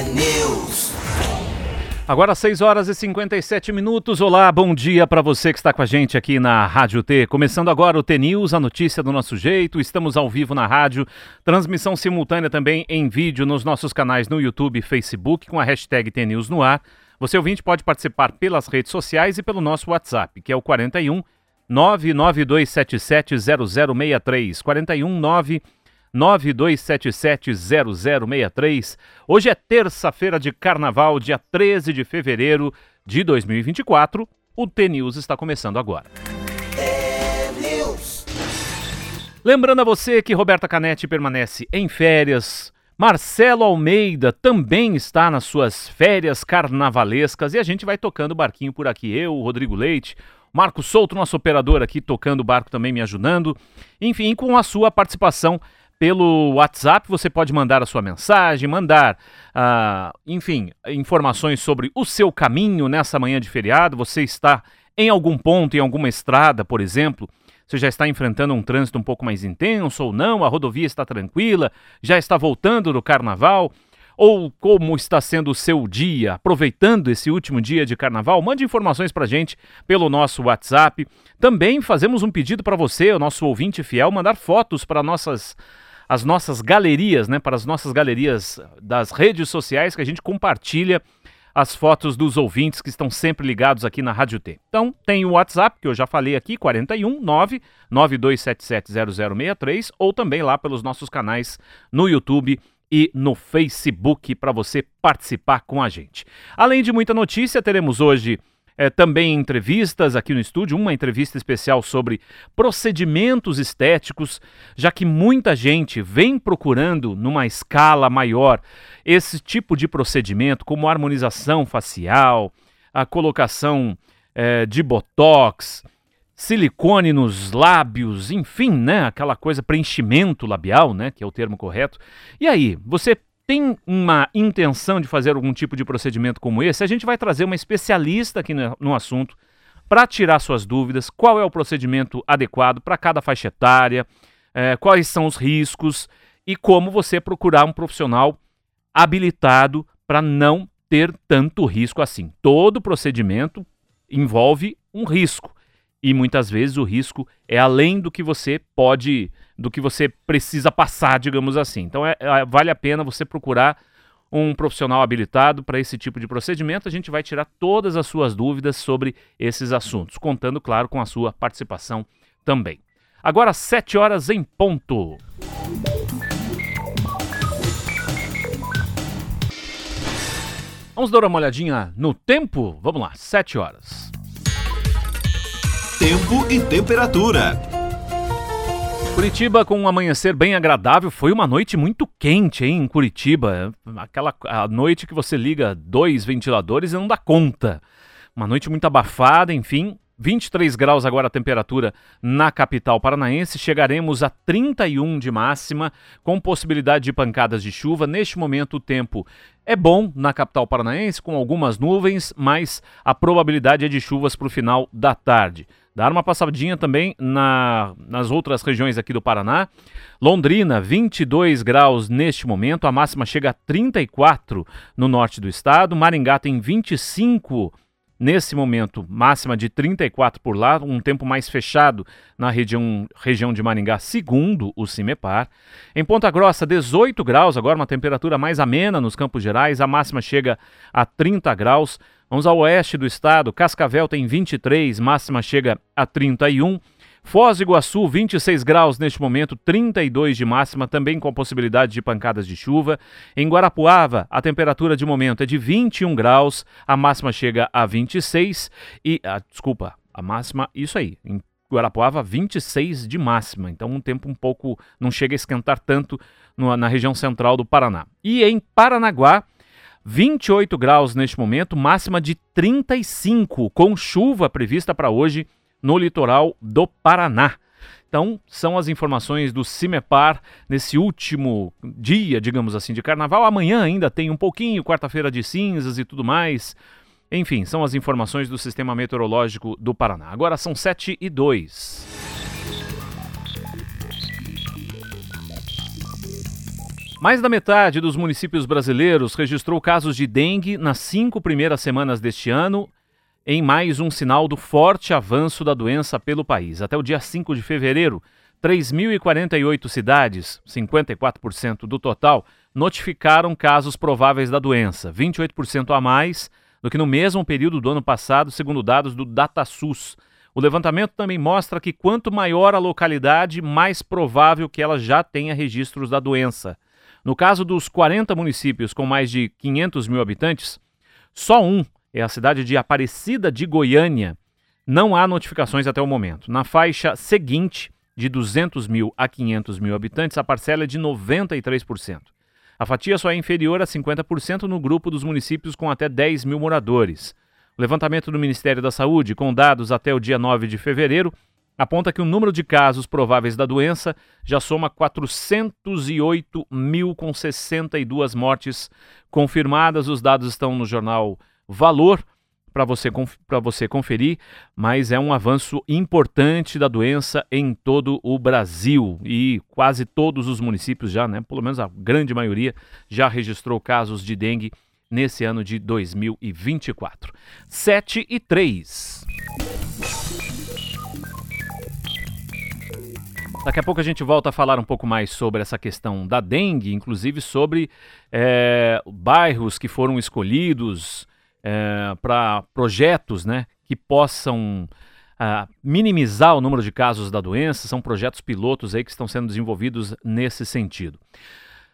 T-News. Agora 6 horas e 57 minutos. Olá, bom dia para você que está com a gente aqui na Rádio T. Começando agora o T News, a notícia do nosso jeito. Estamos ao vivo na rádio, transmissão simultânea também em vídeo nos nossos canais no YouTube e Facebook com a hashtag T News no ar. Você ouvinte pode participar pelas redes sociais e pelo nosso WhatsApp, que é o 41 992770063. 41 9 92770063. Hoje é terça-feira de carnaval, dia 13 de fevereiro de 2024. O T-News está começando agora. Lembrando a você que Roberta Canetti permanece em férias. Marcelo Almeida também está nas suas férias carnavalescas e a gente vai tocando o barquinho por aqui. Eu, Rodrigo Leite, Marco Souto, nosso operador aqui, tocando o barco também me ajudando. Enfim, com a sua participação pelo WhatsApp, você pode mandar a sua mensagem, mandar, uh, enfim, informações sobre o seu caminho nessa manhã de feriado. Você está em algum ponto, em alguma estrada, por exemplo, você já está enfrentando um trânsito um pouco mais intenso ou não, a rodovia está tranquila, já está voltando do carnaval? Ou como está sendo o seu dia, aproveitando esse último dia de carnaval, mande informações para gente pelo nosso WhatsApp. Também fazemos um pedido para você, o nosso ouvinte fiel, mandar fotos para nossas as nossas galerias, né, para as nossas galerias das redes sociais que a gente compartilha as fotos dos ouvintes que estão sempre ligados aqui na Rádio T. Então, tem o WhatsApp, que eu já falei aqui, 41 992770063, ou também lá pelos nossos canais no YouTube e no Facebook para você participar com a gente. Além de muita notícia, teremos hoje é, também entrevistas aqui no estúdio, uma entrevista especial sobre procedimentos estéticos, já que muita gente vem procurando numa escala maior esse tipo de procedimento, como harmonização facial, a colocação é, de botox, silicone nos lábios, enfim, né? Aquela coisa, preenchimento labial, né? Que é o termo correto. E aí, você tem uma intenção de fazer algum tipo de procedimento como esse? A gente vai trazer uma especialista aqui no, assunto para tirar suas dúvidas. Qual é o procedimento adequado para cada faixa etária? É, quais são os riscos? E como você procurar um profissional habilitado para não ter tanto risco assim. Todo procedimento envolve um risco e muitas vezes o risco é além do que você pode, do que você precisa passar, digamos assim. Então é, é, vale a pena você procurar um profissional habilitado para esse tipo de procedimento. A gente vai tirar todas as suas dúvidas sobre esses assuntos, contando, claro, com a sua participação também. Agora, 7 horas em ponto. Vamos dar uma olhadinha no tempo? Vamos lá, 7 horas. Tempo e temperatura. Curitiba com um amanhecer bem agradável. Foi uma noite muito quente, hein, em Curitiba. Aquela a noite que você liga dois ventiladores e não dá conta. Uma noite muito abafada, enfim. 23 graus agora a temperatura na capital paranaense. Chegaremos a 31 de máxima, com possibilidade de pancadas de chuva. Neste momento, o tempo é bom na capital paranaense, com algumas nuvens, mas a probabilidade é de chuvas para o final da tarde. Dar uma passadinha também na, nas outras regiões aqui do Paraná. Londrina, 22 graus neste momento, a máxima chega a 34 no norte do estado. Maringá tem 25 graus nesse momento, máxima de 34 por lá, um tempo mais fechado na região, região de Maringá, segundo o CIMEPAR. Em Ponta Grossa, 18 graus, agora uma temperatura mais amena nos Campos Gerais, a máxima chega a 30 graus. Vamos ao oeste do estado, Cascavel tem 23, máxima chega a 31 Foz do Iguaçu, 26 graus neste momento, 32 de máxima, também com possibilidade de pancadas de chuva. Em Guarapuava, a temperatura de momento é de 21 graus, a máxima chega a 26 e, ah, desculpa, a máxima, isso aí, em Guarapuava, 26 de máxima. Então, um tempo um pouco. não chega a esquentar tanto no, na região central do Paraná. E em Paranaguá, 28 graus neste momento, máxima de 35, com chuva prevista para hoje no litoral do Paraná. Então, são as informações do CIMEPAR nesse último dia, digamos assim, de carnaval. Amanhã ainda tem um pouquinho, quarta-feira de cinzas e tudo mais. Enfim, são as informações do Sistema Meteorológico do Paraná. Agora são 7 e 2. Mais da metade dos municípios brasileiros registrou casos de dengue nas cinco primeiras semanas deste ano, em mais um sinal do forte avanço da doença pelo país. Até o dia 5 de fevereiro, 3.048 cidades, 54% do total, notificaram casos prováveis da doença, 28% a mais do que no mesmo período do ano passado, segundo dados do DataSUS. O levantamento também mostra que quanto maior a localidade, mais provável que ela já tenha registros da doença. No caso dos 40 municípios com mais de 500 mil habitantes, só um é a cidade de Aparecida de Goiânia. Não há notificações até o momento. Na faixa seguinte, de 200 mil a 500 mil habitantes, a parcela é de 93%. A fatia só é inferior a 50% no grupo dos municípios com até 10 mil moradores. O levantamento do Ministério da Saúde, com dados até o dia 9 de fevereiro, aponta que o número de casos prováveis da doença já soma 408 mil com 62 mortes confirmadas. Os dados estão no jornal Valor para você, você conferir, mas é um avanço importante da doença em todo o Brasil e quase todos os municípios já, né, pelo menos a grande maioria, já registrou casos de dengue nesse ano de 2024. 7 e 3. Daqui a pouco a gente volta a falar um pouco mais sobre essa questão da dengue, inclusive sobre é, bairros que foram escolhidos, é, para projetos né, que possam uh, minimizar o número de casos da doença. São projetos pilotos aí que estão sendo desenvolvidos nesse sentido.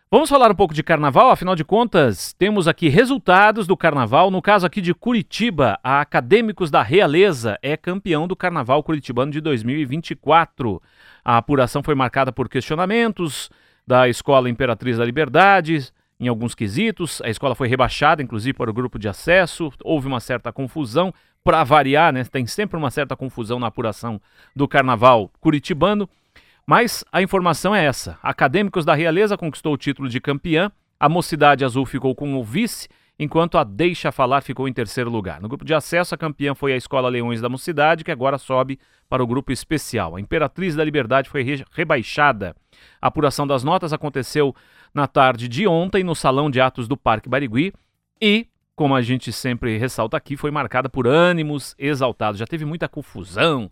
Vamos falar um pouco de carnaval, afinal de contas, temos aqui resultados do carnaval. No caso aqui de Curitiba, a Acadêmicos da Realeza é campeão do carnaval curitibano de 2024. A apuração foi marcada por questionamentos da Escola Imperatriz da Liberdade, em alguns quesitos. A escola foi rebaixada, inclusive, para o grupo de acesso. Houve uma certa confusão. Para variar, né? Tem sempre uma certa confusão na apuração do carnaval curitibano. Mas a informação é essa: Acadêmicos da Realeza conquistou o título de campeã. A Mocidade Azul ficou com o vice, enquanto a Deixa Falar ficou em terceiro lugar. No grupo de acesso, a campeã foi a Escola Leões da Mocidade, que agora sobe para o grupo especial. A Imperatriz da Liberdade foi re rebaixada. A apuração das notas aconteceu na tarde de ontem no Salão de Atos do Parque Barigui e, como a gente sempre ressalta aqui, foi marcada por ânimos exaltados. Já teve muita confusão,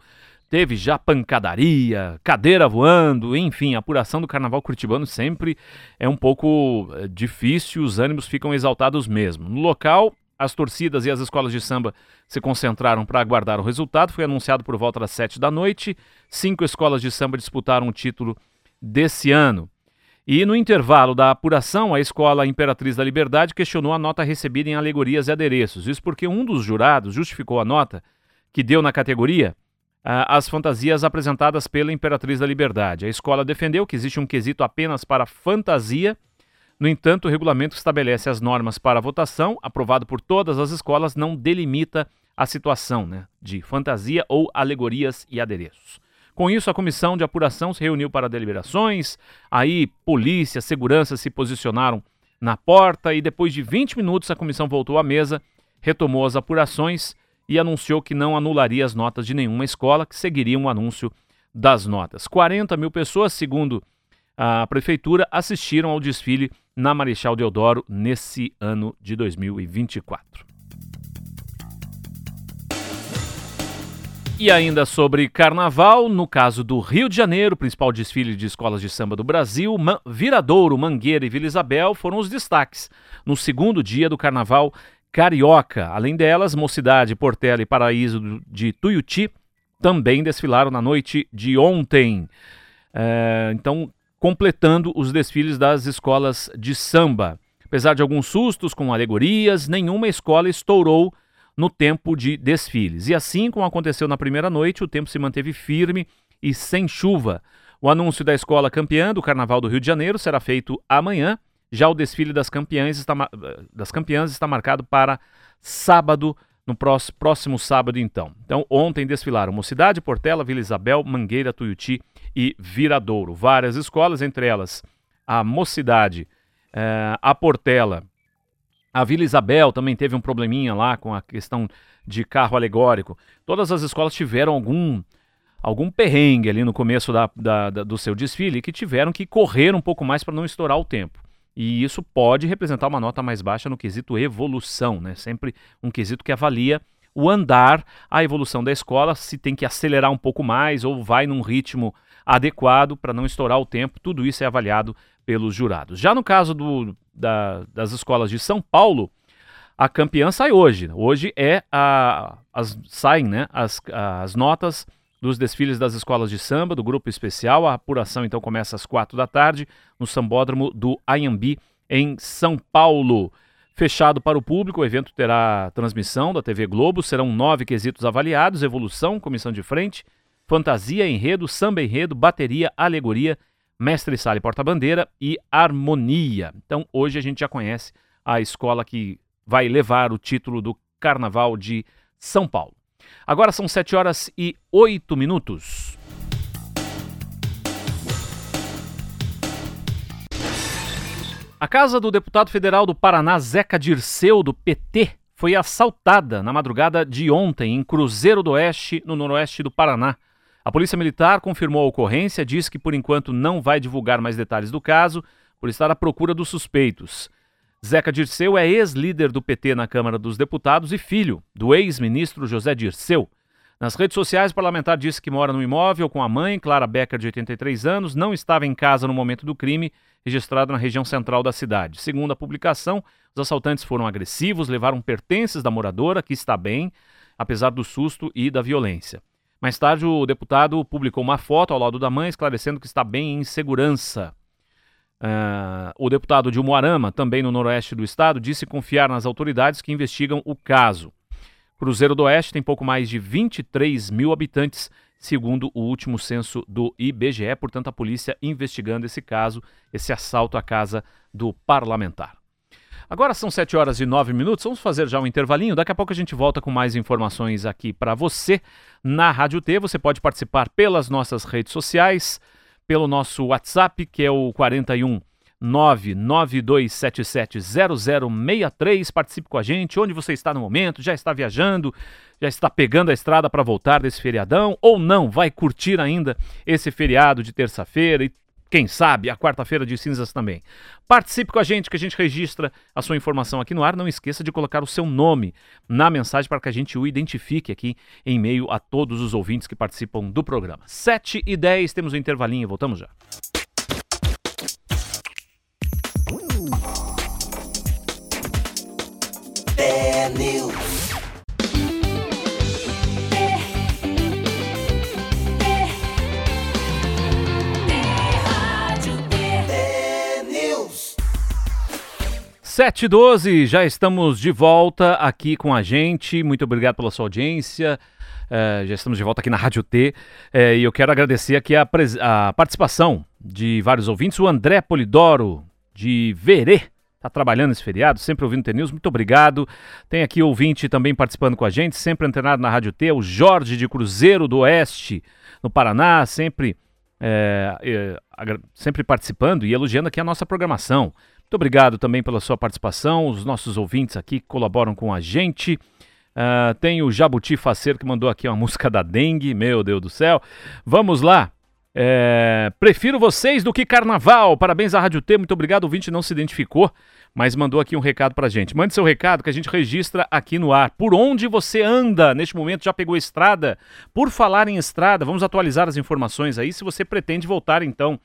teve já pancadaria, cadeira voando, enfim, a apuração do carnaval curitibano sempre é um pouco eh, difícil, os ânimos ficam exaltados mesmo. No local, as torcidas e as escolas de samba se concentraram para aguardar o resultado. Foi anunciado por volta das sete da noite. Cinco escolas de samba disputaram o título desse ano. E no intervalo da apuração, a Escola Imperatriz da Liberdade questionou a nota recebida em alegorias e adereços. Isso porque um dos jurados justificou a nota que deu na categoria as fantasias apresentadas pela Imperatriz da Liberdade. A escola defendeu que existe um quesito apenas para fantasia. No entanto, o regulamento estabelece as normas para votação, aprovado por todas as escolas, não delimita a situação né, de fantasia ou alegorias e adereços. Com isso, a comissão de apuração se reuniu para deliberações. Aí, polícia, segurança se posicionaram na porta e depois de 20 minutos a comissão voltou à mesa, retomou as apurações e anunciou que não anularia as notas de nenhuma escola, que seguiria o anúncio das notas. 40 mil pessoas, segundo a prefeitura, assistiram ao desfile na Marechal Deodoro nesse ano de 2024. E ainda sobre carnaval, no caso do Rio de Janeiro, principal desfile de escolas de samba do Brasil, Viradouro, Mangueira e Vila Isabel foram os destaques no segundo dia do carnaval carioca. Além delas, Mocidade, Portela e Paraíso de Tuiuti também desfilaram na noite de ontem. É, então, completando os desfiles das escolas de samba. Apesar de alguns sustos com alegorias, nenhuma escola estourou no tempo de desfiles. E assim como aconteceu na primeira noite, o tempo se manteve firme e sem chuva. O anúncio da escola campeã do Carnaval do Rio de Janeiro será feito amanhã. Já o desfile das campeãs está, das campeãs está marcado para sábado, no próximo, próximo sábado, então. Então, ontem desfilaram Mocidade, Portela, Vila Isabel, Mangueira, Tuiuti e Viradouro. Várias escolas, entre elas a Mocidade, eh, a Portela a Vila Isabel também teve um probleminha lá com a questão de carro alegórico. Todas as escolas tiveram algum algum perrengue ali no começo da, da, da, do seu desfile que tiveram que correr um pouco mais para não estourar o tempo. E isso pode representar uma nota mais baixa no quesito evolução, né? Sempre um quesito que avalia o andar, a evolução da escola, se tem que acelerar um pouco mais ou vai num ritmo adequado para não estourar o tempo, tudo isso é avaliado pelos jurados. Já no caso do, da, das escolas de São Paulo, a campeã sai hoje. Hoje é a, as, saem né, as, as notas dos desfiles das escolas de samba, do grupo especial. A apuração então começa às quatro da tarde no sambódromo do Ayambi, em São Paulo. Fechado para o público, o evento terá transmissão da TV Globo. Serão nove quesitos avaliados: evolução, comissão de frente, fantasia, enredo, samba enredo, bateria, alegoria, mestre sala e porta-bandeira e harmonia. Então hoje a gente já conhece a escola que vai levar o título do Carnaval de São Paulo. Agora são 7 horas e 8 minutos. A casa do deputado federal do Paraná, Zeca Dirceu, do PT, foi assaltada na madrugada de ontem em Cruzeiro do Oeste, no noroeste do Paraná. A Polícia Militar confirmou a ocorrência, diz que por enquanto não vai divulgar mais detalhes do caso, por estar à procura dos suspeitos. Zeca Dirceu é ex-líder do PT na Câmara dos Deputados e filho do ex-ministro José Dirceu. Nas redes sociais, o parlamentar disse que mora no imóvel com a mãe, Clara Becker, de 83 anos, não estava em casa no momento do crime, registrado na região central da cidade. Segundo a publicação, os assaltantes foram agressivos, levaram pertences da moradora, que está bem, apesar do susto e da violência. Mais tarde, o deputado publicou uma foto ao lado da mãe, esclarecendo que está bem em segurança. Uh, o deputado de Umuarama, também no noroeste do estado, disse confiar nas autoridades que investigam o caso. Cruzeiro do Oeste tem pouco mais de 23 mil habitantes, segundo o último censo do IBGE. Portanto, a polícia investigando esse caso, esse assalto à casa do parlamentar. Agora são 7 horas e 9 minutos, vamos fazer já um intervalinho. Daqui a pouco a gente volta com mais informações aqui para você na Rádio T. Você pode participar pelas nossas redes sociais pelo nosso WhatsApp, que é o 41 992770063. Participe com a gente, onde você está no momento, já está viajando, já está pegando a estrada para voltar desse feriadão ou não, vai curtir ainda esse feriado de terça-feira e quem sabe a quarta-feira de cinzas também. Participe com a gente, que a gente registra a sua informação aqui no ar. Não esqueça de colocar o seu nome na mensagem para que a gente o identifique aqui em meio a todos os ouvintes que participam do programa. 7 e 10, temos um intervalinho, voltamos já. É 7h12, já estamos de volta aqui com a gente. Muito obrigado pela sua audiência. É, já estamos de volta aqui na Rádio T. É, e eu quero agradecer aqui a, a, participação de vários ouvintes. O André Polidoro, de Verê, está trabalhando esse feriado, sempre ouvindo T-News. Muito obrigado. Tem aqui ouvinte também participando com a gente, sempre antenado na Rádio T. O Jorge de Cruzeiro do Oeste, no Paraná, sempre, é, sempre participando e elogiando aqui a nossa programação. Muito obrigado também pela sua participação, os nossos ouvintes aqui que colaboram com a gente. Uh, tem o Jabuti Faceiro que mandou aqui uma música da dengue, meu Deus do céu. Vamos lá. É, prefiro vocês do que carnaval. Parabéns à Rádio T, muito obrigado. O ouvinte não se identificou, mas mandou aqui um recado pra gente. Mande seu recado que a gente registra aqui no ar. Por onde você anda neste momento? Já pegou estrada? Por falar em estrada, vamos atualizar as informações aí. Se você pretende voltar então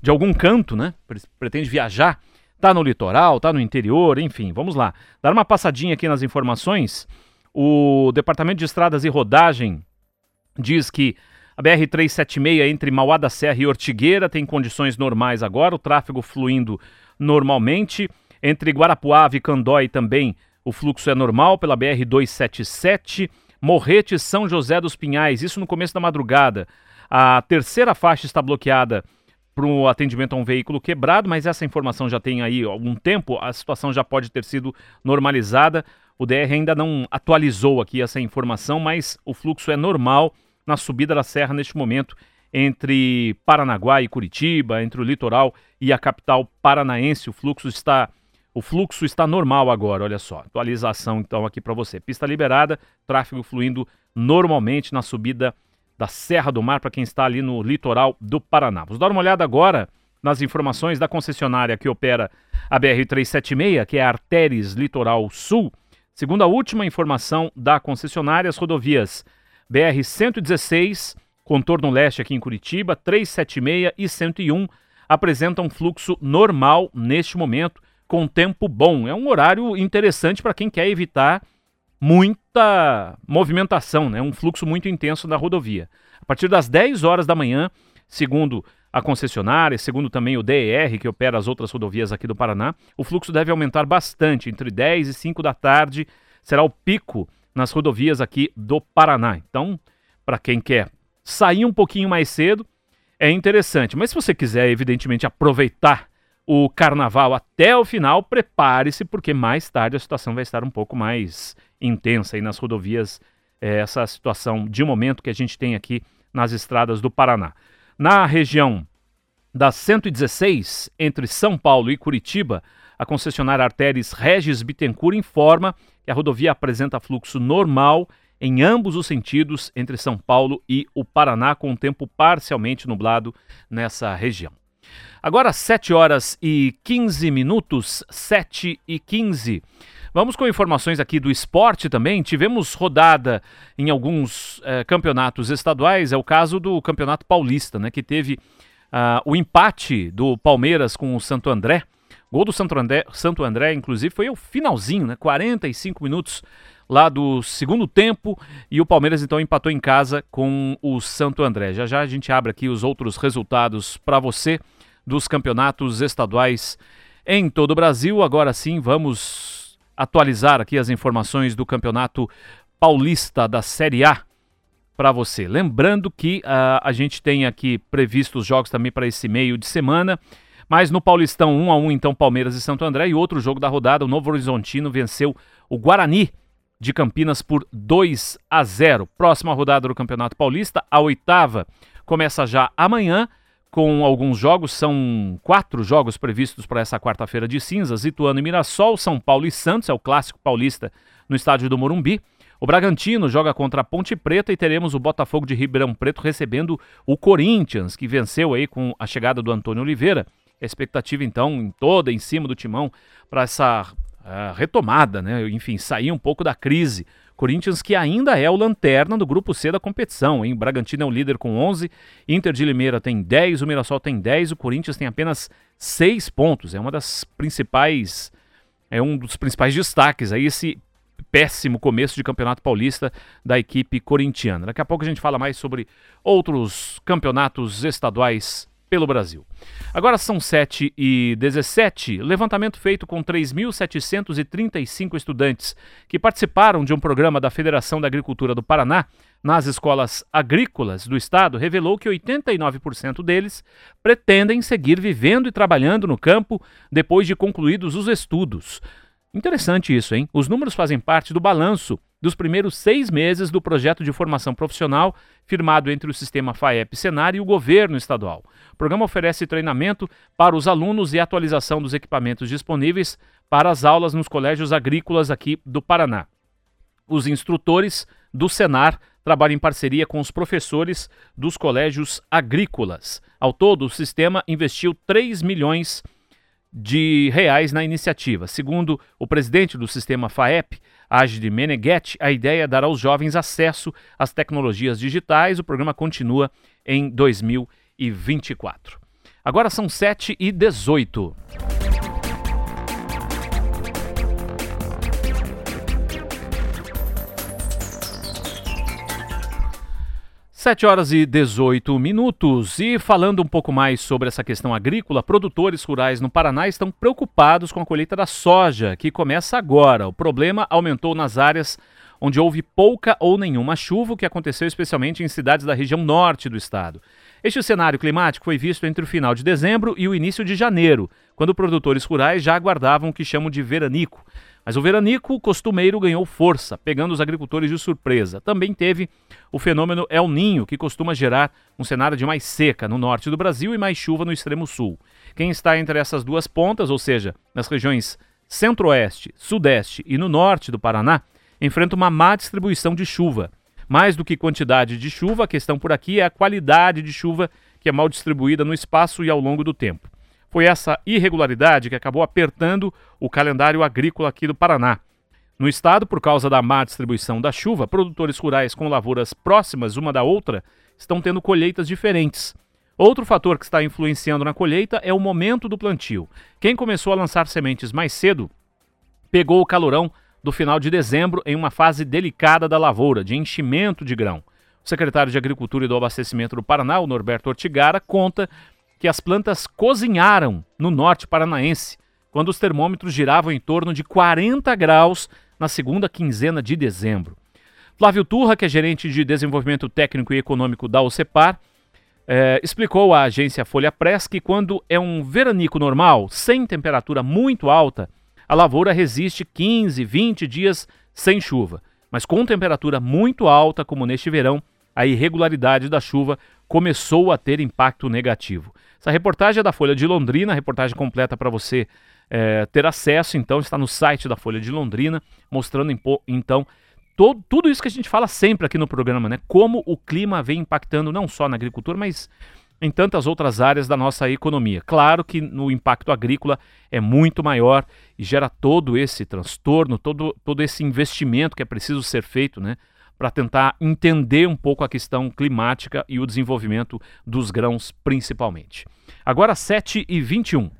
de algum canto, né? Pretende viajar Tá no litoral, tá no interior, enfim, vamos lá. Dar uma passadinha aqui nas informações. O Departamento de Estradas e Rodagem diz que a BR-376 entre Mauá da Serra e Ortigueira tem condições normais agora, o tráfego fluindo normalmente. Entre Guarapuava e Candói também o fluxo é normal pela BR-277. Morrete São José dos Pinhais, isso no começo da madrugada. A terceira faixa está bloqueada para o atendimento a um veículo quebrado, mas essa informação já tem aí algum tempo, a situação já pode ter sido normalizada. O DR ainda não atualizou aqui essa informação, mas o fluxo é normal na subida da serra neste momento entre Paranaguá e Curitiba, entre o litoral e a capital paranaense. O fluxo está o fluxo está normal agora, olha só. Atualização então aqui para você. Pista liberada, tráfego fluindo normalmente na subida da Serra do Mar, para quem está ali no litoral do Paraná. Vamos dar uma olhada agora nas informações da concessionária que opera a BR-376, que é a Artéries Litoral Sul. Segundo a última informação da concessionária, as rodovias BR-116, contorno leste aqui em Curitiba, 376 e 101 apresentam fluxo normal neste momento, com tempo bom. É um horário interessante para quem quer evitar muita movimentação, né? um fluxo muito intenso na rodovia. A partir das 10 horas da manhã, segundo a concessionária, segundo também o DER, que opera as outras rodovias aqui do Paraná, o fluxo deve aumentar bastante. Entre 10 e 5 da tarde será o pico nas rodovias aqui do Paraná. Então, para quem quer sair um pouquinho mais cedo, é interessante. Mas se você quiser, evidentemente, aproveitar o carnaval até o final, prepare-se, porque mais tarde a situação vai estar um pouco mais intensa aí nas rodovias, é, essa situação de momento que a gente tem aqui nas estradas do Paraná. Na região da 116, entre São Paulo e Curitiba, a concessionária Artéries Regis Bittencourt informa que a rodovia apresenta fluxo normal em ambos os sentidos entre São Paulo e o Paraná, com o tempo parcialmente nublado nessa região. Agora 7 horas e 15 minutos, 7 e 15. Vamos com informações aqui do esporte também. Tivemos rodada em alguns eh, campeonatos estaduais, é o caso do Campeonato Paulista, né, que teve uh, o empate do Palmeiras com o Santo André. Gol do Santo André, Santo André, inclusive, foi o finalzinho, né? 45 minutos lá do segundo tempo e o Palmeiras então empatou em casa com o Santo André. Já já a gente abre aqui os outros resultados para você dos campeonatos estaduais em todo o Brasil. Agora sim, vamos atualizar aqui as informações do Campeonato Paulista da Série A para você. Lembrando que uh, a gente tem aqui previstos jogos também para esse meio de semana. Mas no Paulistão 1 a 1 então Palmeiras e Santo André e outro jogo da rodada, o Novo Horizontino venceu o Guarani de Campinas por 2 a 0. Próxima rodada do Campeonato Paulista, a oitava, começa já amanhã com alguns jogos, são quatro jogos previstos para essa quarta-feira de cinzas, Ituano e Mirassol, São Paulo e Santos, é o clássico paulista no estádio do Morumbi. O Bragantino joga contra a Ponte Preta e teremos o Botafogo de Ribeirão Preto recebendo o Corinthians, que venceu aí com a chegada do Antônio Oliveira. A expectativa então toda em cima do timão para essa uh, retomada, né? Enfim, sair um pouco da crise. Corinthians que ainda é o lanterna do grupo C da competição, hein? Bragantino é o líder com 11, Inter de Limeira tem 10, o Mirassol tem 10, o Corinthians tem apenas 6 pontos. É uma das principais é um dos principais destaques aí esse péssimo começo de Campeonato Paulista da equipe corintiana. Daqui a pouco a gente fala mais sobre outros campeonatos estaduais pelo Brasil. Agora são 7 e 17. Levantamento feito com 3.735 estudantes que participaram de um programa da Federação da Agricultura do Paraná nas escolas agrícolas do estado revelou que 89% deles pretendem seguir vivendo e trabalhando no campo depois de concluídos os estudos. Interessante isso, hein? Os números fazem parte do balanço dos primeiros seis meses do projeto de formação profissional firmado entre o sistema FAEP Senar e o governo estadual. O programa oferece treinamento para os alunos e atualização dos equipamentos disponíveis para as aulas nos colégios agrícolas aqui do Paraná. Os instrutores do Senar trabalham em parceria com os professores dos colégios agrícolas. Ao todo, o sistema investiu 3 milhões de de reais na iniciativa. Segundo o presidente do sistema FAEP, Agide Meneghetti, a ideia é dar aos jovens acesso às tecnologias digitais. O programa continua em 2024. Agora são 7 e 18. 7 horas e 18 minutos. E falando um pouco mais sobre essa questão agrícola, produtores rurais no Paraná estão preocupados com a colheita da soja, que começa agora. O problema aumentou nas áreas onde houve pouca ou nenhuma chuva, o que aconteceu especialmente em cidades da região norte do estado. Este cenário climático foi visto entre o final de dezembro e o início de janeiro, quando produtores rurais já aguardavam o que chamam de veranico. Mas o veranico costumeiro ganhou força, pegando os agricultores de surpresa. Também teve o fenômeno El Ninho, que costuma gerar um cenário de mais seca no norte do Brasil e mais chuva no extremo sul. Quem está entre essas duas pontas, ou seja, nas regiões centro-oeste, sudeste e no norte do Paraná, enfrenta uma má distribuição de chuva. Mais do que quantidade de chuva, a questão por aqui é a qualidade de chuva que é mal distribuída no espaço e ao longo do tempo. Foi essa irregularidade que acabou apertando o calendário agrícola aqui do Paraná. No estado, por causa da má distribuição da chuva, produtores rurais com lavouras próximas uma da outra estão tendo colheitas diferentes. Outro fator que está influenciando na colheita é o momento do plantio. Quem começou a lançar sementes mais cedo pegou o calorão do final de dezembro em uma fase delicada da lavoura, de enchimento de grão. O secretário de Agricultura e do Abastecimento do Paraná, Norberto Ortigara, conta que as plantas cozinharam no norte paranaense, quando os termômetros giravam em torno de 40 graus na segunda quinzena de dezembro. Flávio Turra, que é gerente de desenvolvimento técnico e econômico da OCEPAR, é, explicou à agência Folha Press que quando é um veranico normal, sem temperatura muito alta, a lavoura resiste 15, 20 dias sem chuva. Mas com temperatura muito alta, como neste verão, a irregularidade da chuva começou a ter impacto negativo. Essa reportagem é da Folha de Londrina, reportagem completa para você é, ter acesso, então, está no site da Folha de Londrina, mostrando então todo, tudo isso que a gente fala sempre aqui no programa, né? Como o clima vem impactando não só na agricultura, mas em tantas outras áreas da nossa economia. Claro que no impacto agrícola é muito maior e gera todo esse transtorno, todo, todo esse investimento que é preciso ser feito, né? Para tentar entender um pouco a questão climática e o desenvolvimento dos grãos, principalmente. Agora, 7 e 21.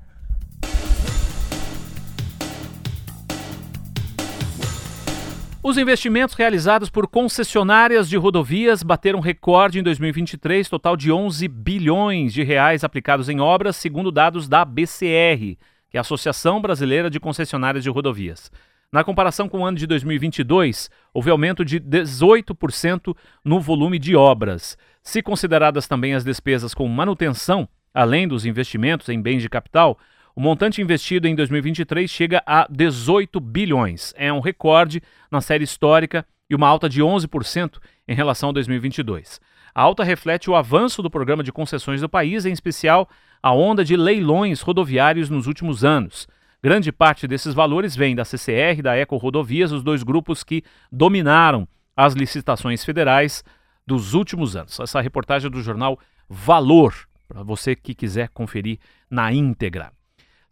Os investimentos realizados por concessionárias de rodovias bateram recorde em 2023, total de 11 bilhões de reais aplicados em obras, segundo dados da BCR, que é a Associação Brasileira de Concessionárias de Rodovias. Na comparação com o ano de 2022, houve aumento de 18% no volume de obras. Se consideradas também as despesas com manutenção, além dos investimentos em bens de capital, o montante investido em 2023 chega a 18 bilhões. É um recorde na série histórica e uma alta de 11% em relação a 2022. A alta reflete o avanço do programa de concessões do país, em especial a onda de leilões rodoviários nos últimos anos. Grande parte desses valores vem da CCR da Eco Rodovias, os dois grupos que dominaram as licitações federais dos últimos anos. Essa reportagem é do jornal Valor, para você que quiser conferir na íntegra.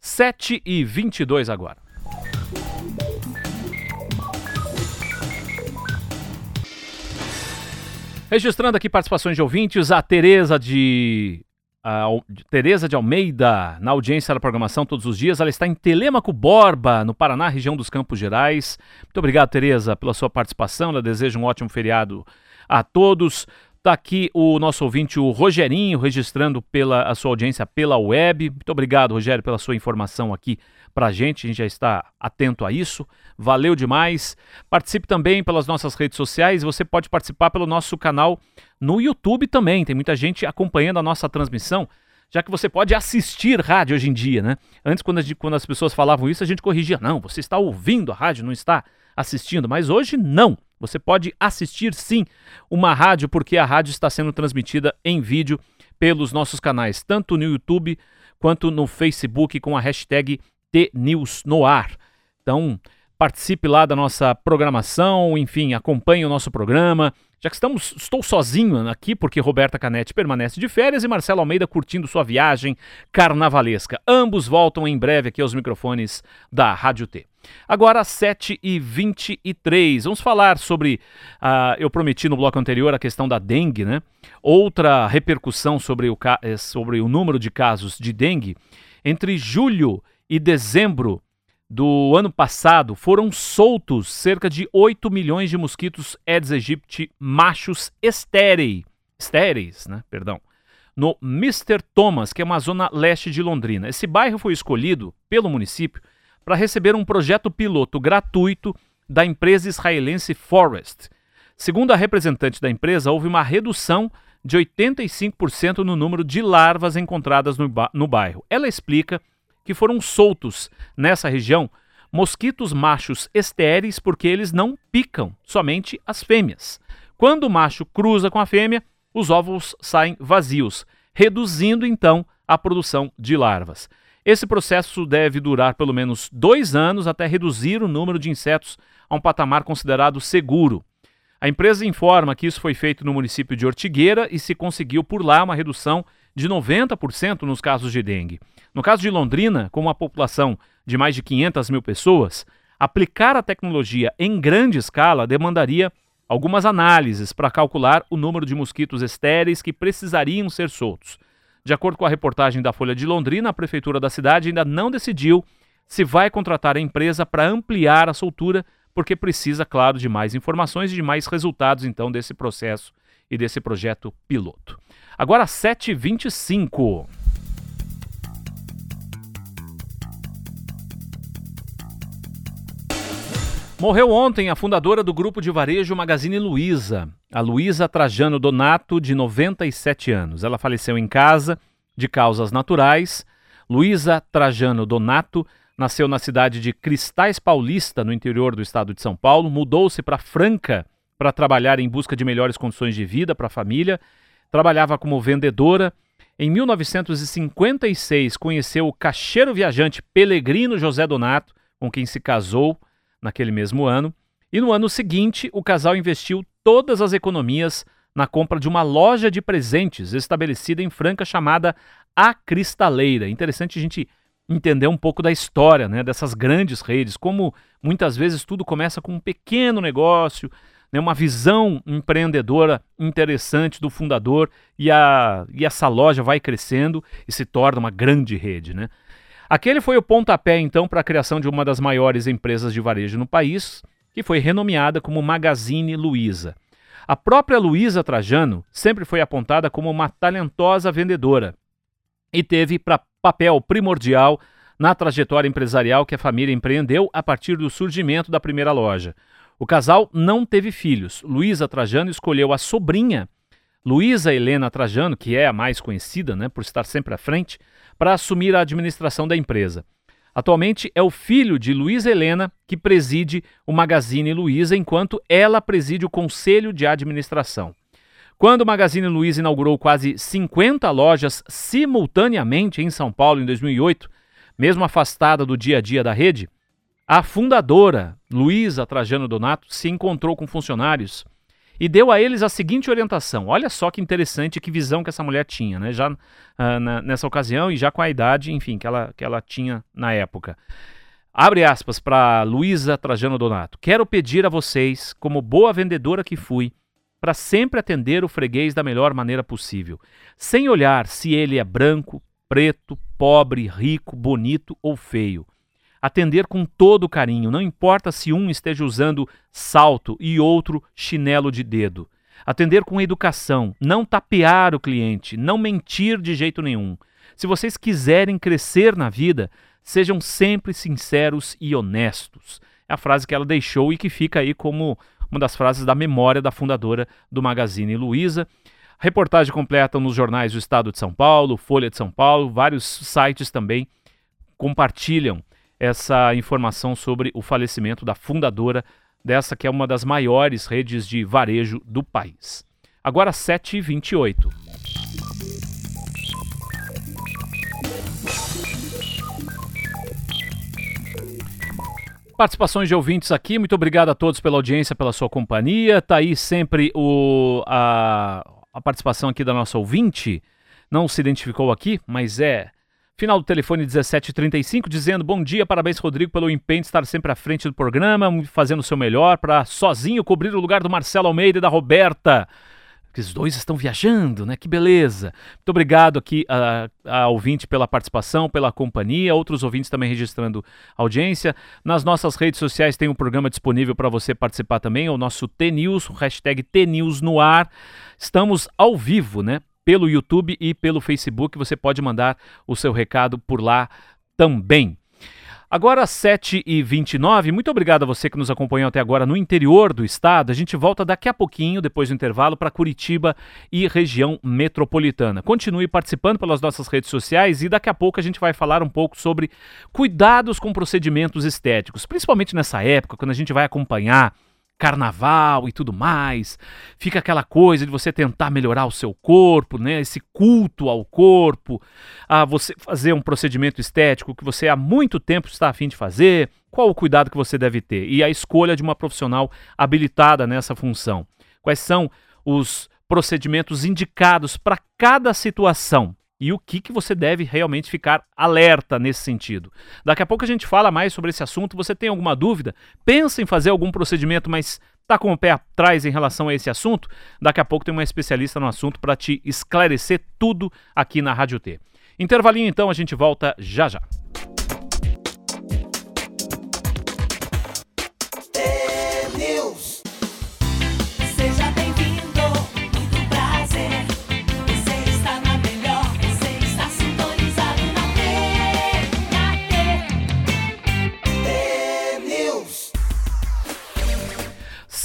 7 e 22 agora. Registrando aqui participações de ouvintes, a Tereza de Tereza de Almeida, na audiência da programação todos os dias. Ela está em Telêmaco Borba, no Paraná, região dos Campos Gerais. Muito obrigado, Tereza, pela sua participação. Ela deseja um ótimo feriado a todos. Está aqui o nosso ouvinte, o Rogerinho, registrando pela, a sua audiência pela web. Muito obrigado, Rogério, pela sua informação aqui para a gente. A gente já está atento a isso. Valeu demais. Participe também pelas nossas redes sociais. Você pode participar pelo nosso canal no YouTube também. Tem muita gente acompanhando a nossa transmissão já que você pode assistir rádio hoje em dia, né? Antes, quando, gente, quando, as pessoas falavam isso, a gente corrigia. Não, você está ouvindo a rádio, não está assistindo. Mas hoje, não. Você pode assistir sim uma rádio, porque a rádio está sendo transmitida em vídeo pelos nossos canais, tanto no YouTube quanto no Facebook, com a hashtag TNewsNoar. Então, participe lá da nossa programação, enfim, acompanhe o nosso programa. Já que estamos, estou sozinho aqui, porque Roberta Canetti permanece de férias e Marcelo Almeida curtindo sua viagem carnavalesca. Ambos voltam em breve aqui aos microfones da Rádio T. Agora, 7h23. Vamos falar sobre. Uh, eu prometi no bloco anterior a questão da dengue, né? Outra repercussão sobre o, eh, sobre o número de casos de dengue. Entre julho e dezembro do ano passado, foram soltos cerca de 8 milhões de mosquitos Aedes aegypti machos estéreis, estéreis, né? Perdão, no Mr. Thomas, que é uma zona leste de Londrina. Esse bairro foi escolhido pelo município para receber um projeto piloto gratuito da empresa israelense Forest. Segundo a representante da empresa, houve uma redução de 85% no número de larvas encontradas no, no bairro. Ela explica que foram soltos nessa região mosquitos machos estéreis porque eles não picam, somente as fêmeas. Quando o macho cruza com a fêmea, os óvulos saem vazios, reduzindo então a produção de larvas. Esse processo deve durar pelo menos dois anos até reduzir o número de insetos a um patamar considerado seguro. A empresa informa que isso foi feito no município de Ortigueira e se conseguiu por lá uma redução de 90% nos casos de dengue. No caso de Londrina, com uma população de mais de 500 mil pessoas, aplicar a tecnologia em grande escala demandaria algumas análises para calcular o número de mosquitos estéreis que precisariam ser soltos. De acordo com a reportagem da Folha de Londrina, a prefeitura da cidade ainda não decidiu se vai contratar a empresa para ampliar a soltura, porque precisa, claro, de mais informações e de mais resultados então desse processo e desse projeto piloto. Agora 7h25. Morreu ontem a fundadora do grupo de varejo Magazine Luiza, a Luiza Trajano Donato, de 97 anos. Ela faleceu em casa de causas naturais. Luiza Trajano Donato nasceu na cidade de Cristais Paulista, no interior do estado de São Paulo, mudou-se para Franca para trabalhar em busca de melhores condições de vida para a família. Trabalhava como vendedora. Em 1956, conheceu o caixeiro viajante Pelegrino José Donato, com quem se casou naquele mesmo ano. E no ano seguinte, o casal investiu todas as economias na compra de uma loja de presentes estabelecida em Franca chamada A Cristaleira. Interessante a gente entender um pouco da história né, dessas grandes redes, como muitas vezes tudo começa com um pequeno negócio, né, uma visão empreendedora interessante do fundador e, a, e essa loja vai crescendo e se torna uma grande rede. Né? Aquele foi o pontapé, então, para a criação de uma das maiores empresas de varejo no país, que foi renomeada como Magazine Luiza. A própria Luiza Trajano sempre foi apontada como uma talentosa vendedora e teve pra, papel primordial na trajetória empresarial que a família empreendeu a partir do surgimento da primeira loja. O casal não teve filhos. Luísa Trajano escolheu a sobrinha, Luísa Helena Trajano, que é a mais conhecida né, por estar sempre à frente, para assumir a administração da empresa. Atualmente é o filho de Luísa Helena que preside o Magazine Luiza, enquanto ela preside o conselho de administração. Quando o Magazine Luiza inaugurou quase 50 lojas simultaneamente em São Paulo em 2008, mesmo afastada do dia a dia da rede, a fundadora, Luísa Trajano Donato, se encontrou com funcionários e deu a eles a seguinte orientação. Olha só que interessante, que visão que essa mulher tinha, né? Já uh, na, nessa ocasião e já com a idade, enfim, que ela, que ela tinha na época. Abre aspas para Luísa Trajano Donato. Quero pedir a vocês, como boa vendedora que fui, para sempre atender o freguês da melhor maneira possível, sem olhar se ele é branco, preto, pobre, rico, bonito ou feio atender com todo carinho, não importa se um esteja usando salto e outro chinelo de dedo. Atender com educação, não tapear o cliente, não mentir de jeito nenhum. Se vocês quiserem crescer na vida, sejam sempre sinceros e honestos. É a frase que ela deixou e que fica aí como uma das frases da memória da fundadora do Magazine Luiza. Reportagem completa nos jornais do Estado de São Paulo, Folha de São Paulo, vários sites também compartilham essa informação sobre o falecimento da fundadora dessa que é uma das maiores redes de varejo do país. Agora 7h28. Participações de ouvintes aqui, muito obrigado a todos pela audiência, pela sua companhia. Tá aí sempre o, a, a participação aqui da nossa ouvinte. Não se identificou aqui, mas é Final do telefone 1735, dizendo bom dia, parabéns Rodrigo pelo empenho de estar sempre à frente do programa, fazendo o seu melhor para sozinho cobrir o lugar do Marcelo Almeida e da Roberta. Os dois estão viajando, né? Que beleza. Muito obrigado aqui a, a ouvinte pela participação, pela companhia, outros ouvintes também registrando audiência. Nas nossas redes sociais tem um programa disponível para você participar também, o nosso TNews, hashtag TNews no ar. Estamos ao vivo, né? Pelo YouTube e pelo Facebook. Você pode mandar o seu recado por lá também. Agora 7h29, muito obrigado a você que nos acompanhou até agora no interior do estado. A gente volta daqui a pouquinho, depois do intervalo, para Curitiba e região metropolitana. Continue participando pelas nossas redes sociais e daqui a pouco a gente vai falar um pouco sobre cuidados com procedimentos estéticos, principalmente nessa época, quando a gente vai acompanhar carnaval e tudo mais. Fica aquela coisa de você tentar melhorar o seu corpo, né? Esse culto ao corpo, a você fazer um procedimento estético que você há muito tempo está afim de fazer. Qual o cuidado que você deve ter? E a escolha de uma profissional habilitada nessa função. Quais são os procedimentos indicados para cada situação? E o que, que você deve realmente ficar alerta nesse sentido. Daqui a pouco a gente fala mais sobre esse assunto. Você tem alguma dúvida? Pensa em fazer algum procedimento, mas está com o pé atrás em relação a esse assunto? Daqui a pouco tem uma especialista no assunto para te esclarecer tudo aqui na Rádio T. Intervalinho então, a gente volta já já.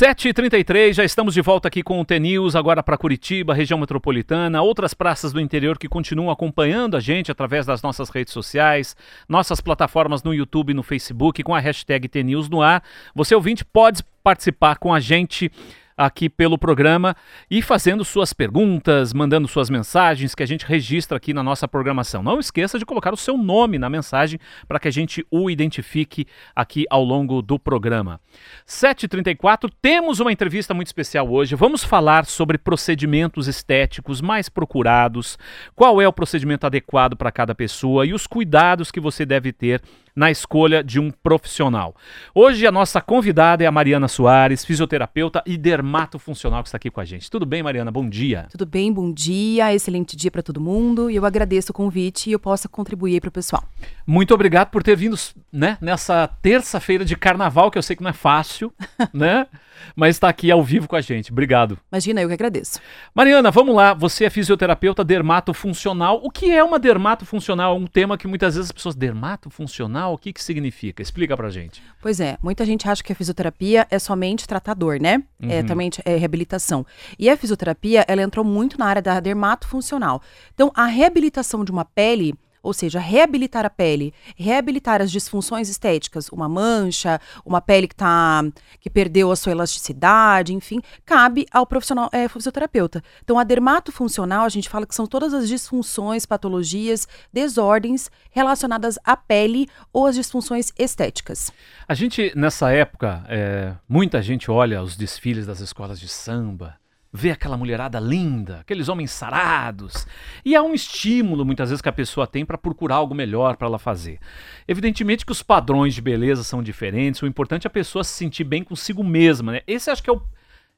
Sete e trinta já estamos de volta aqui com o T-News, agora para Curitiba, região metropolitana, outras praças do interior que continuam acompanhando a gente através das nossas redes sociais, nossas plataformas no YouTube e no Facebook, com a hashtag T-News no ar. Você ouvinte pode participar com a gente aqui pelo programa e fazendo suas perguntas, mandando suas mensagens que a gente registra aqui na nossa programação. Não esqueça de colocar o seu nome na mensagem para que a gente o identifique aqui ao longo do programa. 7h34, temos uma entrevista muito especial hoje. Vamos falar sobre procedimentos estéticos mais procurados, qual é o procedimento adequado para cada pessoa e os cuidados que você deve ter na escolha de um profissional. Hoje a nossa convidada é a Mariana Soares, fisioterapeuta e dermatofuncional que está aqui com a gente. Tudo bem, Mariana? Bom dia. Tudo bem, bom dia, excelente dia para todo mundo e eu agradeço o convite e eu possa contribuir para o pessoal. Muito obrigado por ter vindo né, nessa terça-feira de carnaval, que eu sei que não é fácil, né? Mas está aqui ao vivo com a gente. Obrigado. Imagina, eu que agradeço. Mariana, vamos lá. Você é fisioterapeuta dermatofuncional. O que é uma dermatofuncional? É um tema que muitas vezes as pessoas. Dermatofuncional? O que, que significa? Explica pra gente. Pois é, muita gente acha que a fisioterapia é somente tratador, né? É uhum. É também é reabilitação. E a fisioterapia, ela entrou muito na área da dermatofuncional. Então, a reabilitação de uma pele ou seja, reabilitar a pele, reabilitar as disfunções estéticas, uma mancha, uma pele que tá que perdeu a sua elasticidade, enfim, cabe ao profissional é, fisioterapeuta. Então, a dermatofuncional, a gente fala que são todas as disfunções, patologias, desordens relacionadas à pele ou as disfunções estéticas. A gente, nessa época, é, muita gente olha os desfiles das escolas de samba, ver aquela mulherada linda, aqueles homens sarados. E há um estímulo, muitas vezes, que a pessoa tem para procurar algo melhor para ela fazer. Evidentemente que os padrões de beleza são diferentes, o importante é a pessoa se sentir bem consigo mesma. Né? Esse acho que é o,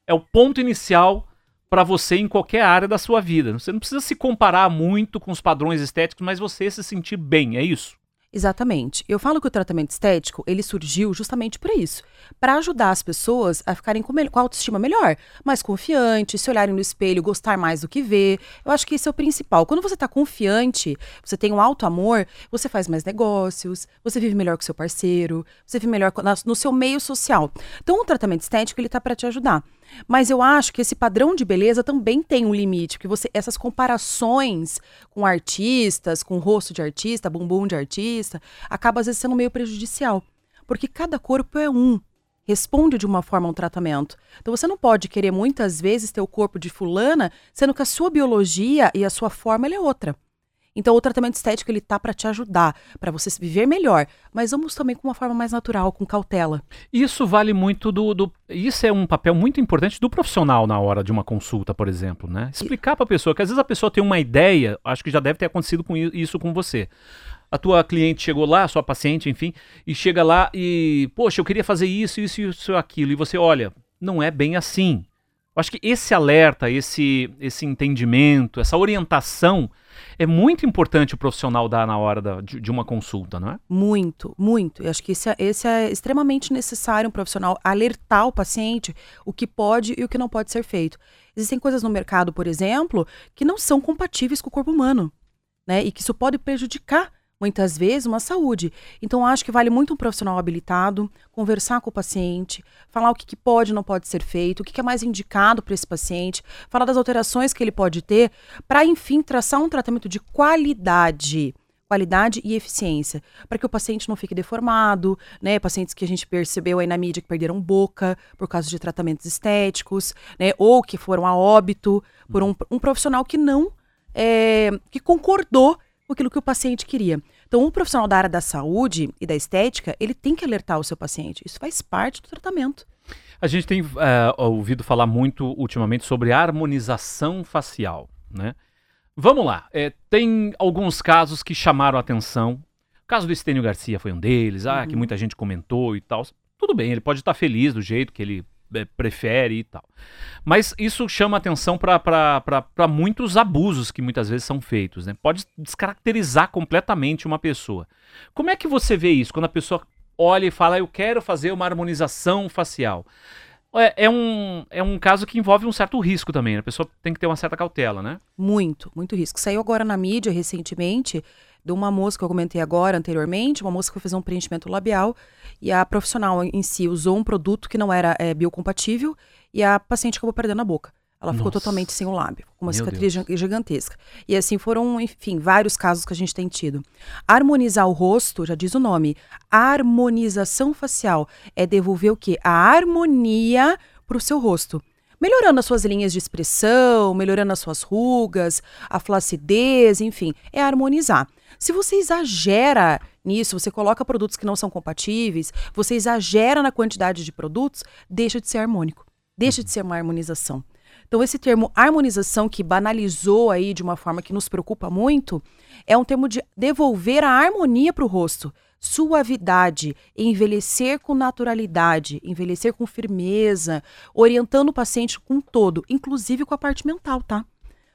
é o ponto inicial para você em qualquer área da sua vida. Você não precisa se comparar muito com os padrões estéticos, mas você se sentir bem, é isso? Exatamente. Eu falo que o tratamento estético, ele surgiu justamente para isso, para ajudar as pessoas a ficarem com, com a autoestima melhor, mais confiantes, se olharem no espelho, gostar mais do que vê. Eu acho que esse é o principal. Quando você está confiante, você tem um alto amor, você faz mais negócios, você vive melhor com seu parceiro, você vive melhor no seu meio social. Então, o tratamento estético, ele tá para te ajudar. Mas eu acho que esse padrão de beleza também tem um limite, porque você essas comparações com artistas, com rosto de artista, bumbum de artista, acaba às vezes sendo meio prejudicial, porque cada corpo é um, responde de uma forma a um tratamento. Então você não pode querer muitas vezes ter o corpo de fulana, sendo que a sua biologia e a sua forma é outra. Então, o tratamento estético ele tá para te ajudar, para você viver melhor, mas vamos também com uma forma mais natural, com cautela. Isso vale muito do, do isso é um papel muito importante do profissional na hora de uma consulta, por exemplo, né? Explicar para a pessoa que às vezes a pessoa tem uma ideia, acho que já deve ter acontecido com isso com você. A tua cliente chegou lá, a sua paciente, enfim, e chega lá e, poxa, eu queria fazer isso, isso, isso, aquilo, e você olha, não é bem assim. Eu acho que esse alerta, esse, esse entendimento, essa orientação é muito importante o profissional dar na hora da, de, de, uma consulta, não é? Muito, muito. Eu acho que esse é, esse é extremamente necessário um profissional alertar o paciente o que pode e o que não pode ser feito. Existem coisas no mercado, por exemplo, que não são compatíveis com o corpo humano, né? E que isso pode prejudicar muitas vezes uma saúde. Então acho que vale muito um profissional habilitado, conversar com o paciente, falar o que, que pode e não pode ser feito, o que, que é mais indicado para esse paciente, falar das alterações que ele pode ter, para enfim traçar um tratamento de qualidade qualidade e eficiência, para que o paciente não fique deformado, né? Pacientes que a gente percebeu aí na mídia que perderam boca por causa de tratamentos estéticos, né? Ou que foram a óbito por um, um profissional que não, é, que concordou com aquilo que o paciente queria. Então, o profissional da área da saúde e da estética, ele tem que alertar o seu paciente. Isso faz parte do tratamento. A gente tem uh, ouvido falar muito ultimamente sobre harmonização facial, né? Vamos lá. É, tem alguns casos que chamaram a atenção. O caso do Estênio Garcia foi um deles, ah, que Uhum. muita gente comentou e tal. Tudo bem, ele pode estar feliz do jeito que ele é, prefere e tal. Mas isso chama atenção para muitos abusos que muitas vezes são feitos. Né? Pode descaracterizar completamente uma pessoa. Como é que você vê isso quando a pessoa olha e fala, eu quero fazer uma harmonização facial? É, é um, é um caso que envolve um certo risco também. né? A pessoa tem que ter uma certa cautela, né? Muito, muito risco. Saiu agora na mídia recentemente de uma moça que eu comentei agora anteriormente, uma moça que foi fazer um preenchimento labial e a profissional em si usou um produto que não era é, biocompatível e a paciente acabou perdendo a boca. Ela ficou Nossa. totalmente sem o lábio, com uma Meu cicatriz gi- gigantesca. E assim foram, enfim, vários casos que a gente tem tido. Harmonizar o rosto, já diz o nome, harmonização facial é devolver o quê? A harmonia para o seu rosto melhorando as suas linhas de expressão, melhorando as suas rugas, a flacidez, enfim, é harmonizar. Se você exagera nisso, você coloca produtos que não são compatíveis, você exagera na quantidade de produtos, deixa de ser harmônico, deixa de ser uma harmonização. Então, esse termo harmonização, que banalizou aí de uma forma que nos preocupa muito, é um termo de devolver a harmonia para o rosto suavidade, envelhecer com naturalidade, envelhecer com firmeza, orientando o paciente com todo, inclusive com a parte mental, tá?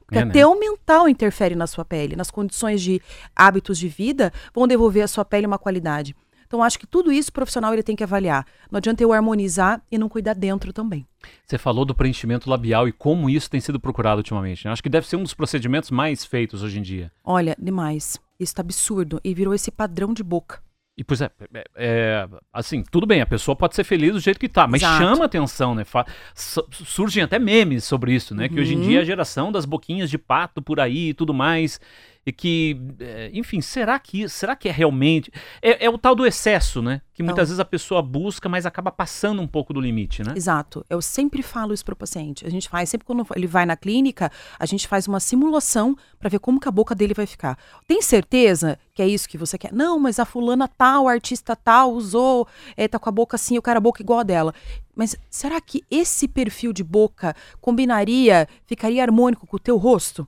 Porque É, né? até o mental interfere na sua pele, nas condições de hábitos de vida, vão devolver à sua pele uma qualidade. Então, acho que tudo isso o profissional ele tem que avaliar. Não adianta eu harmonizar e não cuidar dentro também. Você falou do preenchimento labial e como isso tem sido procurado ultimamente. né? Acho que deve ser um dos procedimentos mais feitos hoje em dia. Olha, demais. Isso tá absurdo. E virou esse padrão de boca. E pois é, é, é, assim, tudo bem, a pessoa pode ser feliz do jeito que tá, mas Exato. chama atenção, né? Fa- su- surgem até memes sobre isso, né? Que hoje em Uhum. dia a geração das boquinhas de pato por aí e tudo mais. E que, é, enfim, será que será que é realmente. É, é o tal do excesso, né? Que muitas Então. vezes a pessoa busca, mas acaba passando um pouco do limite, né? Exato. Eu sempre falo isso pro paciente. A gente faz, sempre quando ele vai na clínica, a gente faz uma simulação para ver como que a boca dele vai ficar. Tem certeza que é isso que você quer? Não, mas a fulana tal, a artista tal, usou, é, tá com a boca assim, eu quero a boca igual a dela. Mas será que esse perfil de boca combinaria, ficaria harmônico com o teu rosto?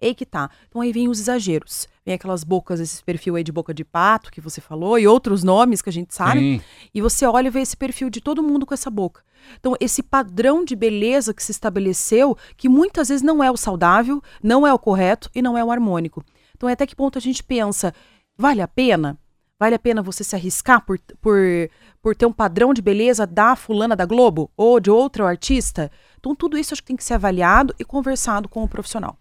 Aí que tá. Então aí vem os exageros. Vem aquelas bocas, esse perfil aí de boca de pato que você falou, e outros nomes que a gente sabe. Sim. E você olha e vê esse perfil de todo mundo com essa boca. Então, esse padrão de beleza que se estabeleceu, que muitas vezes não é o saudável, não é o correto e não é o harmônico. Então, até que ponto a gente pensa, vale a pena? Vale a pena você se arriscar por, por, por ter um padrão de beleza da fulana da Globo ou de outro artista? Então, tudo isso acho que tem que ser avaliado e conversado com o profissional.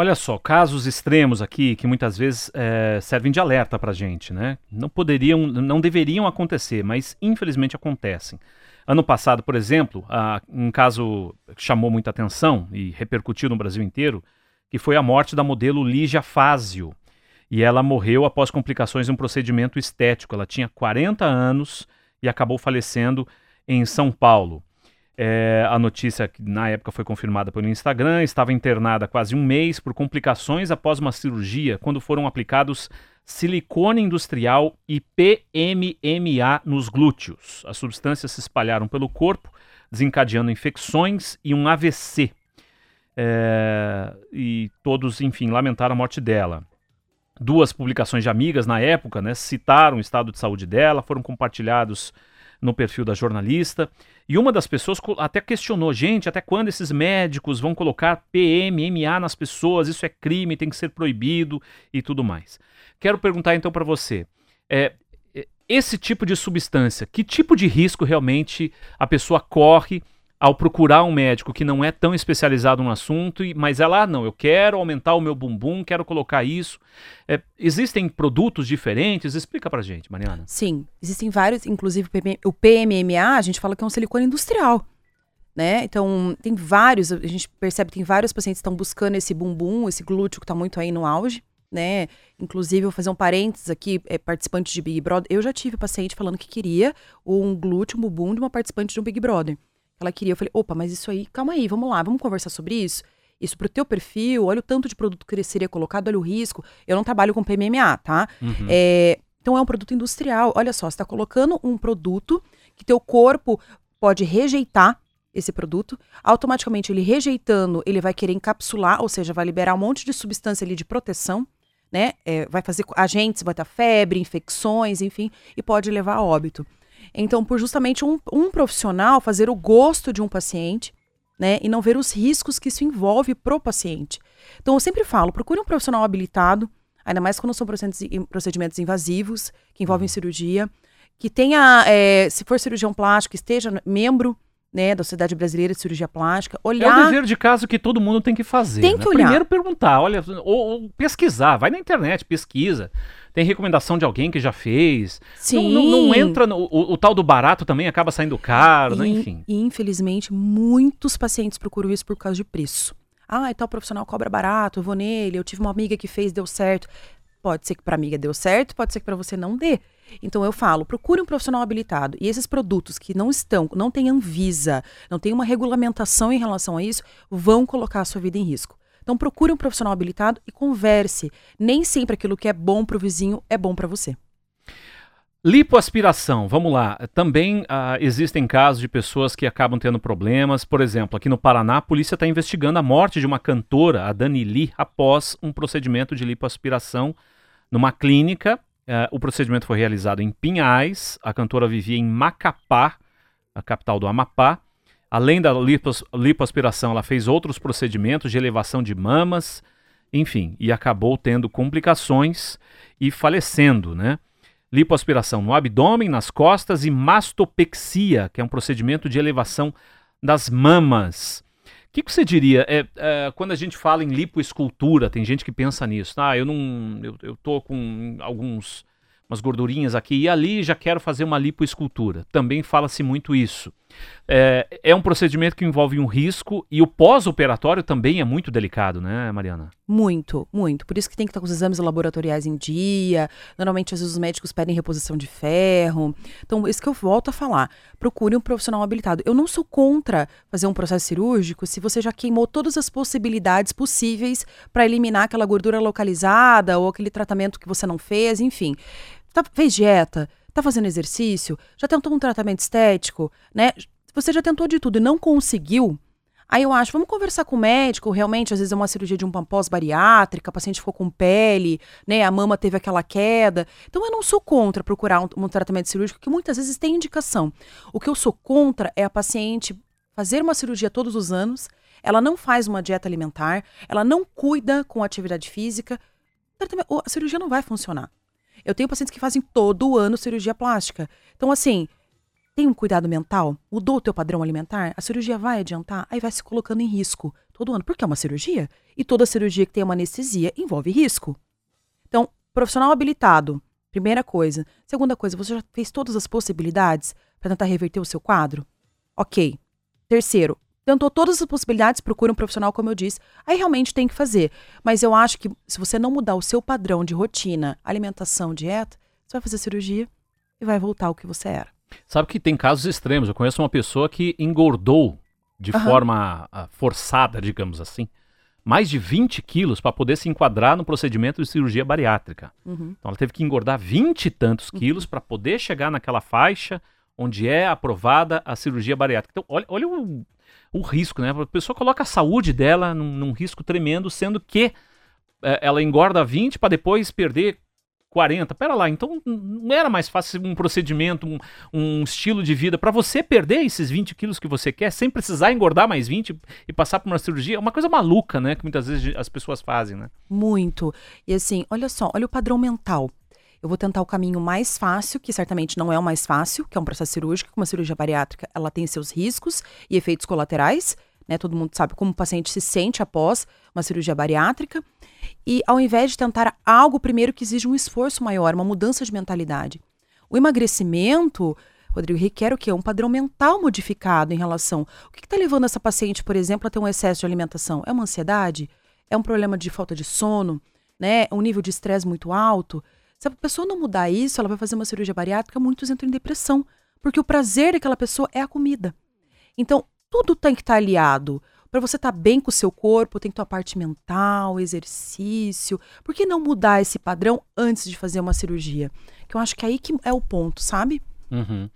Olha só, casos extremos aqui que muitas vezes eh, servem de alerta pra gente, né? Não poderiam, não deveriam acontecer, mas infelizmente acontecem. Ano passado, por exemplo, um caso que chamou muita atenção e repercutiu no Brasil inteiro, que foi a morte da modelo Lígia Fázio. E ela morreu após complicações de um procedimento estético. Ela tinha 40 anos e acabou falecendo em São Paulo. É, a notícia que na época foi confirmada pelo Instagram, estava internada quase um mês por complicações após uma cirurgia, quando foram aplicados silicone industrial e PMMA nos glúteos. As substâncias se espalharam pelo corpo, desencadeando infecções e um AVC. É, e todos, enfim, lamentaram a morte dela. Duas publicações de amigas na época né, citaram o estado de saúde dela, foram compartilhados no perfil da jornalista. E uma das pessoas até questionou: gente, até quando esses médicos vão colocar PMMA nas pessoas? Isso é crime, tem que ser proibido e tudo mais. Quero perguntar então para você: é, é, esse tipo de substância, que tipo de risco realmente a pessoa corre ao procurar um médico que não é tão especializado no assunto, mas ela, ah, não, eu quero aumentar o meu bumbum, quero colocar isso. É, existem produtos diferentes? Explica pra gente, Mariana. Sim, existem vários, inclusive o PM o PMMA, a gente fala que é um silicone industrial. Né? Então, tem vários, a gente percebe que tem vários pacientes que estão buscando esse bumbum, esse glúteo que está muito aí no auge, né? Inclusive, vou fazer um parênteses aqui, é, participante de Big Brother. Eu já tive paciente falando que queria um glúteo, um bumbum de uma participante de um Big Brother. Ela queria, eu falei, opa, mas isso aí, calma aí, vamos lá, vamos conversar sobre isso? Isso pro teu perfil, olha o tanto de produto que seria colocado, olha o risco. Eu não trabalho com PMMA, tá? Uhum. É, então é um produto industrial. Olha só, você está colocando um produto que teu corpo pode rejeitar esse produto. Automaticamente, ele rejeitando, ele vai querer encapsular, ou seja, vai liberar um monte de substância ali de proteção, né? É, vai fazer agentes, vai ter febre, infecções, enfim, e pode levar a óbito. Então, por justamente um, um profissional fazer o gosto de um paciente, né? E não ver os riscos que isso envolve pro paciente. Então, eu sempre falo, procure um profissional habilitado, ainda mais quando são procedimentos invasivos, que envolvem uhum. cirurgia, que tenha, é, se for cirurgião plástico, esteja membro né, da Sociedade Brasileira de Cirurgia Plástica, olhar... É o dever de caso que todo mundo tem que fazer. Tem que né? olhar. Primeiro perguntar, olha, ou, ou, pesquisar, vai na internet, pesquisa. Tem recomendação de alguém que já fez. Sim. Não, não, não entra no, o, o, tal do barato também acaba saindo caro, né? e, né? enfim. E infelizmente muitos pacientes procuram isso por causa de preço. Ah, tal profissional cobra barato, eu vou nele, eu tive uma amiga que fez, deu certo. Pode ser que para amiga deu certo, pode ser que para você não dê. Então eu falo, procure um profissional habilitado. E esses produtos que não estão, não têm Anvisa, não tem uma regulamentação em relação a isso, vão colocar a sua vida em risco. Então procure um profissional habilitado e converse. Nem sempre aquilo que é bom para o vizinho é bom para você. Lipoaspiração, vamos lá. Também uh, existem casos de pessoas que acabam tendo problemas. Por exemplo, aqui no Paraná, a polícia está investigando a morte de uma cantora, a Dani Lee, após um procedimento de lipoaspiração numa clínica. Uh, o procedimento foi realizado em Pinhais. A cantora vivia em Macapá, a capital do Amapá. Além da lipos, lipoaspiração, ela fez outros procedimentos de elevação de mamas, enfim, e acabou tendo complicações e falecendo, né? lipoaspiração no abdômen, nas costas e mastopexia, que é um procedimento de elevação das mamas. O que, que, você diria? É, é, quando a gente fala em lipoescultura, tem gente que pensa nisso. Ah, eu não. Eu, eu tô com alguns umas gordurinhas aqui e ali já quero fazer uma lipoescultura. Também fala-se muito isso. É, é, um procedimento que envolve um risco e o pós-operatório também é muito delicado, né, Mariana? Muito, muito. Por isso que tem que estar com os exames laboratoriais em dia. Normalmente, às vezes, os médicos pedem reposição de ferro. Então, isso que eu volto a falar. Procure um profissional habilitado. Eu não sou contra fazer um processo cirúrgico se você já queimou todas as possibilidades possíveis para eliminar aquela gordura localizada ou aquele tratamento que você não fez, enfim. Tá, fez dieta? Tá fazendo exercício? Já tentou um tratamento estético? Né? Você já tentou de tudo e não conseguiu? Aí eu acho, vamos conversar com o médico, realmente, às vezes é uma cirurgia de um pós-bariátrica, a paciente ficou com pele, né, a mama teve aquela queda. Então eu não sou contra procurar um, um tratamento cirúrgico, que muitas vezes tem indicação. O que eu sou contra é a paciente fazer uma cirurgia todos os anos, ela não faz uma dieta alimentar, ela não cuida com atividade física, a cirurgia não vai funcionar. Eu tenho pacientes que fazem todo ano cirurgia plástica. Então, assim, tem um cuidado mental? Mudou o teu padrão alimentar? A cirurgia vai adiantar? Aí vai se colocando em risco todo ano. Porque é uma cirurgia. E toda cirurgia que tem uma anestesia envolve risco. Então, profissional habilitado, primeira coisa. Segunda coisa, você já fez todas as possibilidades para tentar reverter o seu quadro? Ok. Terceiro, tentou todas as possibilidades, procura um profissional, como eu disse. Aí realmente tem que fazer. Mas eu acho que se você não mudar o seu padrão de rotina, alimentação, dieta, você vai fazer cirurgia e vai voltar ao que você era. Sabe que tem casos extremos. Eu conheço uma pessoa que engordou de uhum. forma uh, forçada, digamos assim, mais de 20 quilos para poder se enquadrar no procedimento de cirurgia bariátrica. Uhum. Então ela teve que engordar 20 e tantos uhum. quilos para poder chegar naquela faixa onde é aprovada a cirurgia bariátrica. Então, olha, olha o, o risco, né? A pessoa coloca a saúde dela num, num risco tremendo, sendo que é, ela engorda 20 para depois perder 40. Pera lá, então não era mais fácil um procedimento, um, um estilo de vida para você perder esses 20 quilos que você quer sem precisar engordar mais 20 e passar por uma cirurgia? É uma coisa maluca, né? Que muitas vezes as pessoas fazem, né? Muito. E assim, olha só, olha o padrão mental. Eu vou tentar o caminho mais fácil, que certamente não é o mais fácil, que é um processo cirúrgico. Uma cirurgia bariátrica, ela tem seus riscos e efeitos colaterais. Né? Todo mundo sabe como o paciente se sente após uma cirurgia bariátrica. E ao invés de tentar algo primeiro que exige um esforço maior, uma mudança de mentalidade. O emagrecimento, Rodrigo, requer o quê? Um padrão mental modificado em relação. O que está levando essa paciente, por exemplo, a ter um excesso de alimentação? É uma ansiedade? É um problema de falta de sono? Né? Um nível de estresse muito alto? Se a pessoa não mudar isso, ela vai fazer uma cirurgia bariátrica, muitos entram em depressão. Porque o prazer daquela pessoa é a comida. Então, tudo tem que estar tá aliado. Para você estar tá bem com o seu corpo, tem que ter parte mental, exercício. Por que não mudar esse padrão antes de fazer uma cirurgia? Que eu acho que é aí que é o ponto, sabe? Uhum.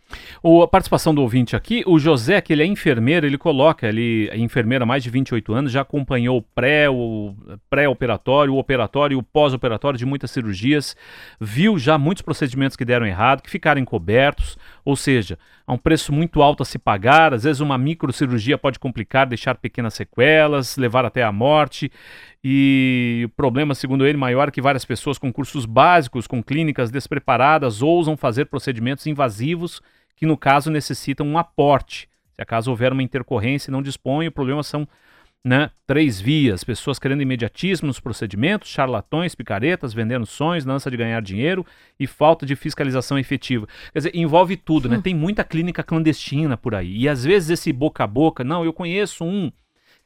O, a participação do ouvinte aqui, o José, que ele é enfermeiro, ele coloca, ele é enfermeira há mais de 28 anos, já acompanhou o pré, o pré-operatório, o operatório e o pós-operatório de muitas cirurgias, viu já muitos procedimentos que deram errado, que ficaram encobertos, ou seja, um preço muito alto a se pagar, às vezes uma microcirurgia pode complicar, deixar pequenas sequelas, levar até a morte, e o problema, segundo ele, maior é que várias pessoas com cursos básicos, com clínicas despreparadas, ousam fazer procedimentos invasivos que, no caso, necessitam um aporte. Se acaso houver uma intercorrência e não dispõe, o problema são né, três vias: pessoas querendo imediatismo nos procedimentos, charlatões, picaretas, vendendo sonhos, lança de ganhar dinheiro e falta de fiscalização efetiva. Quer dizer, envolve tudo, né? Tem muita clínica clandestina por aí. E às vezes esse boca a boca, não, eu conheço um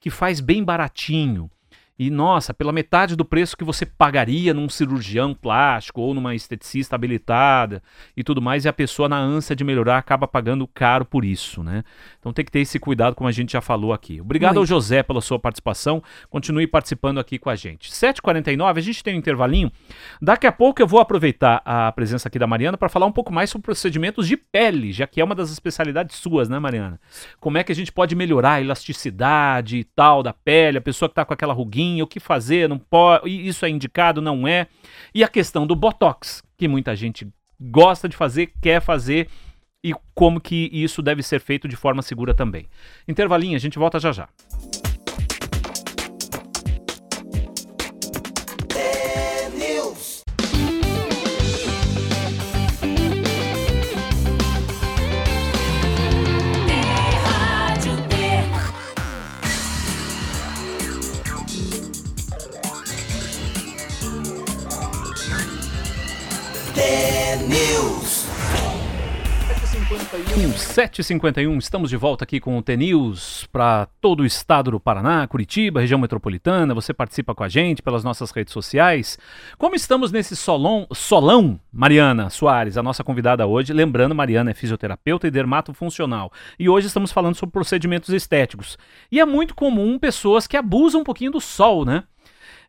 que faz bem baratinho e nossa, pela metade do preço que você pagaria num cirurgião plástico ou numa esteticista habilitada e tudo mais, e a pessoa, na ânsia de melhorar, acaba pagando caro por isso, né? Então tem que ter esse cuidado, como a gente já falou aqui. Obrigado Muito. ao José pela sua participação. Continue participando aqui com a gente. 7h49, a gente tem um intervalinho. Daqui a pouco eu vou aproveitar a presença aqui da Mariana para falar um pouco mais sobre procedimentos de pele, já que é uma das especialidades suas, né, Mariana? Como é que a gente pode melhorar a elasticidade e tal da pele, a pessoa que está com aquela ruguinha o que fazer, não pode, isso é indicado, não é. E a questão do botox, que muita gente gosta de fazer, quer fazer e como que isso deve ser feito de forma segura também. Intervalinho, a gente volta já já. T-News. 7h51, estamos de volta aqui com o T-News para todo o estado do Paraná, Curitiba, região metropolitana. Você participa com a gente pelas nossas redes sociais. Como estamos nesse solão, solão, Mariana Soares, a nossa convidada hoje. Lembrando, Mariana é fisioterapeuta e dermatofuncional. E hoje estamos falando sobre procedimentos estéticos. E é muito comum pessoas que abusam um pouquinho do sol, né?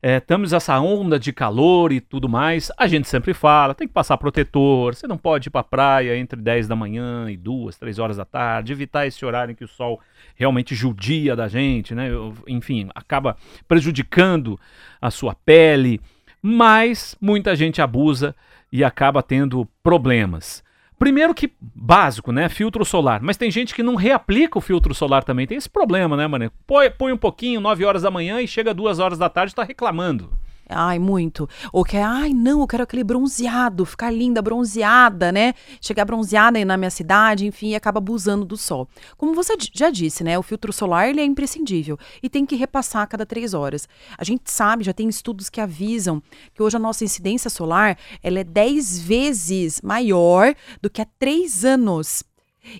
É, temos essa onda de calor e tudo mais, a gente sempre fala, tem que passar protetor, você não pode ir para a praia entre 10 da manhã e 2, 3 horas da tarde, evitar esse horário em que o sol realmente judia da gente, né? Enfim, acaba prejudicando a sua pele, mas muita gente abusa e acaba tendo problemas. Primeiro que básico, né? Filtro solar. Mas tem gente que não reaplica o filtro solar também. Tem esse problema, né, mano? Põe, põe um pouquinho, 9 horas da manhã e chega 2 horas da tarde e tá reclamando. Ai, muito. Ou quer, ai, não, eu quero aquele bronzeado, ficar linda, bronzeada, né? Chegar bronzeada na minha cidade, enfim, e acaba abusando do sol. Como você já disse, né? O filtro solar ele é imprescindível e tem que repassar a cada três horas. A gente sabe, já tem estudos que avisam que hoje a nossa incidência solar ela é dez vezes maior do que há três anos.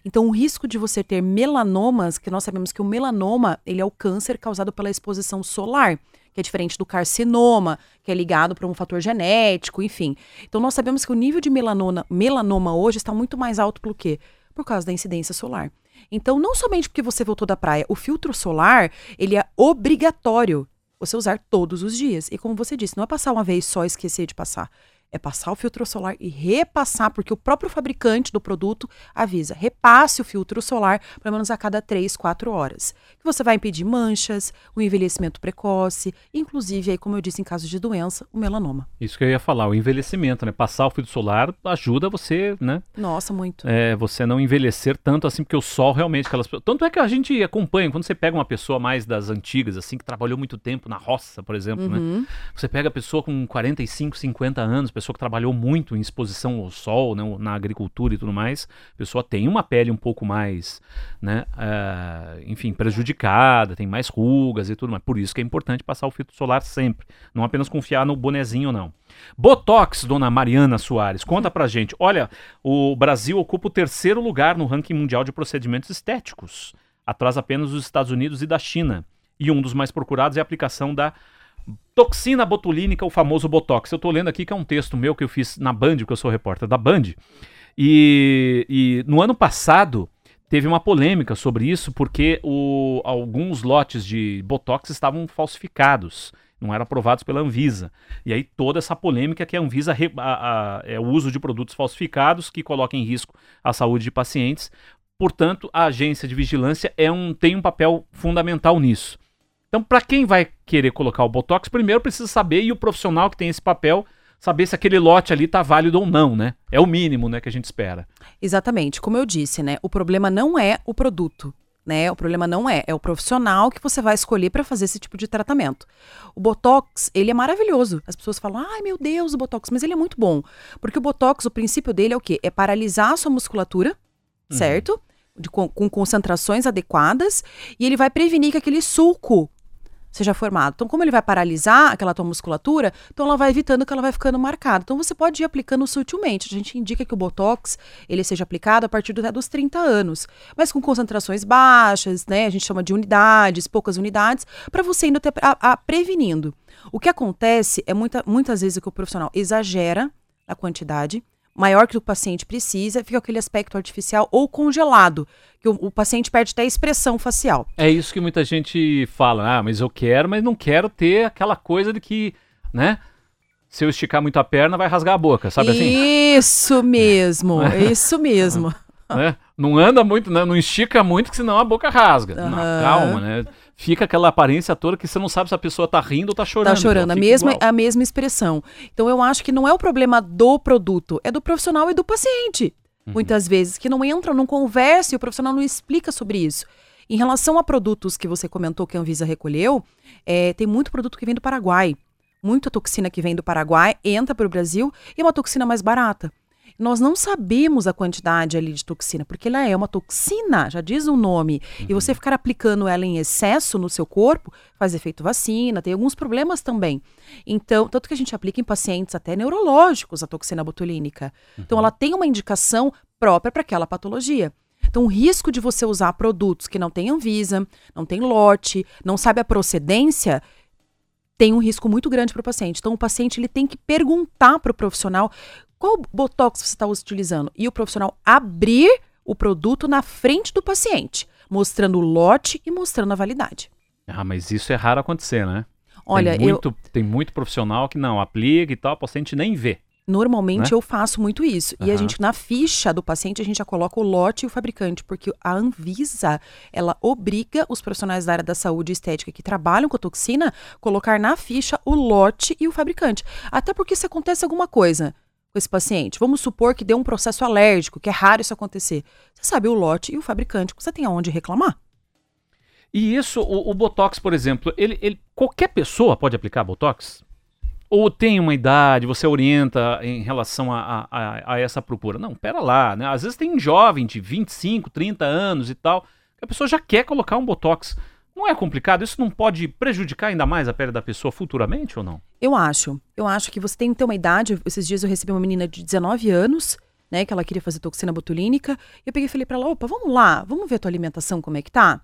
Então, o risco de você ter melanomas, que nós sabemos que o melanoma ele é o câncer causado pela exposição solar que é diferente do carcinoma, que é ligado para um fator genético, enfim. Então nós sabemos que o nível de melanoma, melanoma hoje está muito mais alto por quê? Por causa da incidência solar. Então, não somente porque você voltou da praia, o filtro solar, ele é obrigatório você usar todos os dias. E como você disse, não é passar uma vez só e esquecer de passar é passar o filtro solar e repassar, porque o próprio fabricante do produto avisa, repasse o filtro solar pelo menos a cada 3, 4 horas. Que você vai impedir manchas, o envelhecimento precoce, inclusive aí, como eu disse, em caso de doença, o melanoma. Isso que eu ia falar, o envelhecimento, né? Passar o filtro solar ajuda você, né? Nossa, muito. É, você não envelhecer tanto assim, porque o sol realmente, aquelas Tanto é que a gente acompanha, quando você pega uma pessoa mais das antigas, assim, que trabalhou muito tempo na roça, por exemplo, né? uhum. né? Você pega a pessoa com 45, 50 anos, pessoa que trabalhou muito em exposição ao sol, né, na agricultura e tudo mais, a pessoa tem uma pele um pouco mais, né, uh, enfim, prejudicada, tem mais rugas e tudo mais. Por isso que é importante passar o filtro solar sempre, não apenas confiar no bonezinho, não. Botox, dona Mariana Soares, conta pra gente. Olha, o Brasil ocupa o terceiro lugar no ranking mundial de procedimentos estéticos, atrás apenas dos Estados Unidos e da China. E um dos mais procurados é a aplicação da Toxina botulínica, o famoso Botox. Eu estou lendo aqui que é um texto meu que eu fiz na Band, porque eu sou repórter da Band. E, e no ano passado teve uma polêmica sobre isso, porque o, alguns lotes de Botox estavam falsificados. não eram aprovados pela Anvisa. E aí toda essa polêmica que a Anvisa re, a, a, é o uso de produtos falsificados que colocam em risco a saúde de pacientes. Portanto, a agência de vigilância é um, tem um papel fundamental nisso. Então, para quem vai querer colocar o Botox, primeiro precisa saber, e o profissional que tem esse papel, saber se aquele lote ali está válido ou não, né? É o mínimo, né, que a gente espera. Exatamente. Como eu disse, né? O problema não é o produto. Né? O problema não é, é o profissional que você vai escolher para fazer esse tipo de tratamento. O Botox, ele é maravilhoso. As pessoas falam, ai meu Deus, o Botox, mas ele é muito bom. Porque o Botox, o princípio dele é o quê? É paralisar a sua musculatura, uhum. certo? De, com, com concentrações adequadas, e ele vai prevenir que aquele sulco seja formado. Então, como ele vai paralisar aquela tua musculatura, então ela vai evitando que ela vai ficando marcada. Então, você pode ir aplicando sutilmente. A gente indica que o Botox, ele seja aplicado a partir do, dos 30 anos, mas com concentrações baixas, né? A gente chama de unidades, poucas unidades, para você indo a, a, prevenindo. O que acontece é muita, muitas vezes que o profissional exagera a quantidade, maior que o paciente precisa, fica aquele aspecto artificial ou congelado, que o, o, paciente perde até a expressão facial. É isso que muita gente fala, ah, mas eu quero, mas não quero ter aquela coisa de que, né? Se eu esticar muito a perna, vai rasgar a boca, sabe assim? Isso mesmo, isso mesmo. né? Não anda muito, né? não estica muito, que senão a boca rasga. Uhum. Não, calma, né? Fica aquela aparência toda que você não sabe se a pessoa tá rindo ou tá chorando. Tá chorando, a, mesma, a mesma expressão. Então eu acho que não é o problema do produto, é do profissional e do paciente. Uhum. Muitas vezes, que não entram, não conversam e o profissional não explica sobre isso. Em relação a produtos que você comentou que a Anvisa recolheu, é, tem muito produto que vem do Paraguai. Muita toxina que vem do Paraguai entra para o Brasil e é uma toxina mais barata. Nós não sabemos a quantidade ali de toxina, porque ela é uma toxina, já diz o nome. Uhum. E você ficar aplicando ela em excesso no seu corpo faz efeito vacina, tem alguns problemas também. Então, tanto que a gente aplica em pacientes até neurológicos a toxina botulínica. Então, uhum. Então, ela tem uma indicação própria para aquela patologia. Então, o risco de você usar produtos que não têm Anvisa, não tem lote, não sabe a procedência, tem um risco muito grande para o paciente. Então, o paciente ele tem que perguntar para o profissional qual botox você está utilizando? E o profissional abrir o produto na frente do paciente, mostrando o lote e mostrando a validade. Ah, mas isso é raro acontecer, né? Olha, tem muito, eu... tem muito profissional que não aplica e tal, o paciente nem vê. Normalmente né? eu faço muito isso. Uhum. E a gente, na ficha do paciente, a gente já coloca o lote e o fabricante, porque a Anvisa, ela obriga os profissionais da área da saúde e estética que trabalham com a toxina, colocar na ficha o lote e o fabricante. Até porque se acontece alguma coisa, com esse paciente. Vamos supor que deu um processo alérgico, que é raro isso acontecer. Você sabe o lote e o fabricante, você tem aonde reclamar. E isso, o, o Botox, por exemplo, ele, ele, qualquer pessoa pode aplicar Botox? Ou tem uma idade, você orienta em relação a, a, a, essa procura? Não, pera lá, né? Às vezes tem um jovem de 25, 30 anos e tal, que a pessoa já quer colocar um Botox. Não é complicado? Isso não pode prejudicar ainda mais a pele da pessoa futuramente ou não? Eu acho. Eu acho que você tem que ter uma idade. Esses dias eu recebi uma menina de 19 anos, né, que ela queria fazer toxina botulínica. E eu peguei e falei para ela: opa, vamos lá, vamos ver a tua alimentação, como é que tá?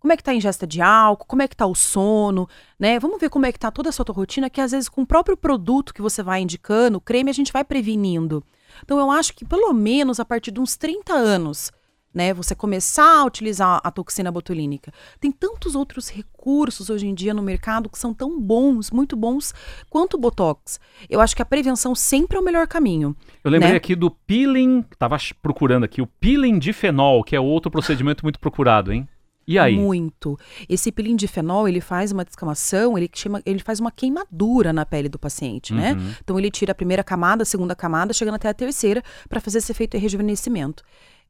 Como é que tá a ingesta de álcool? Como é que tá o sono? Né? Vamos ver como é que tá toda a sua rotina, que às vezes com o próprio produto que você vai indicando, o creme, a gente vai prevenindo. Então eu acho que pelo menos a partir de uns 30 anos, né? Você começar a utilizar a toxina botulínica. Tem tantos outros recursos hoje em dia no mercado que são tão bons, muito bons, quanto o Botox. Eu acho que a prevenção sempre é o melhor caminho. Eu lembrei né? aqui do peeling, estava procurando aqui, o peeling de fenol, que é outro procedimento muito procurado, hein? E aí? Muito. Esse peeling de fenol, ele faz uma descamação, ele, chama, ele faz uma queimadura na pele do paciente, né? uhum. né? Então ele tira a primeira camada, a segunda camada, chegando até a terceira, para fazer esse efeito de rejuvenescimento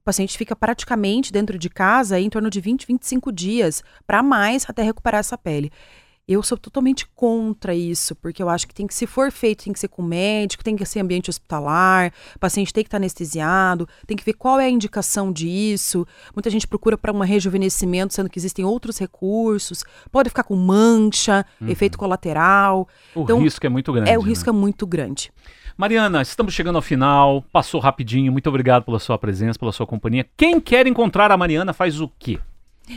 paciente fica praticamente dentro de casa em torno de 20, 25 dias para mais até recuperar essa pele. Eu sou totalmente contra isso, porque eu acho que tem que, se for feito, tem que ser com médico, tem que ser ambiente hospitalar, o paciente tem que estar anestesiado, tem que ver qual é a indicação disso. Muita gente procura para um rejuvenescimento, sendo que existem outros recursos. Pode ficar com mancha, uhum. efeito colateral. O então, risco é muito grande. É, o né? risco é muito grande. Mariana, estamos chegando ao final. Passou rapidinho. Muito obrigado pela sua presença, pela sua companhia. Quem quer encontrar a Mariana faz o quê?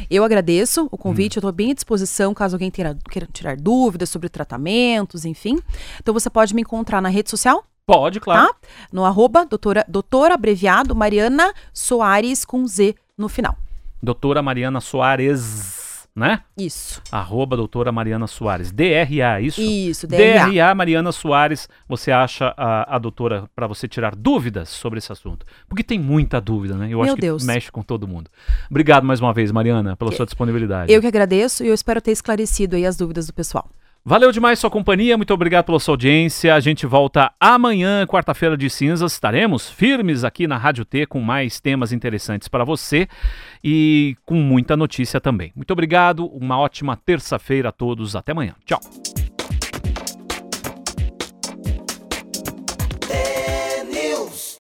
Eu agradeço o convite, hum. eu estou bem à disposição caso alguém queira, queira tirar dúvidas sobre tratamentos, enfim. Então você pode me encontrar na rede social? Pode, claro. Tá? No arroba doutora, doutora abreviado Mariana Soares com Z no final. Doutora Mariana Soares. Né? Isso. Arroba doutora Mariana Soares. DRA, isso? Isso, DRA. DRA Mariana Soares. Você acha a, a doutora para você tirar dúvidas sobre esse assunto? Porque tem muita dúvida, né? Eu Meu acho que Deus. mexe com todo mundo. Obrigado mais uma vez, Mariana, pela sua disponibilidade. Eu que agradeço e eu espero ter esclarecido aí as dúvidas do pessoal. Valeu demais sua companhia, muito obrigado pela sua audiência. A gente volta amanhã, quarta-feira de cinzas. Estaremos firmes aqui na Rádio T com mais temas interessantes para você e com muita notícia também. Muito obrigado, uma ótima terça-feira a todos. Até amanhã. Tchau.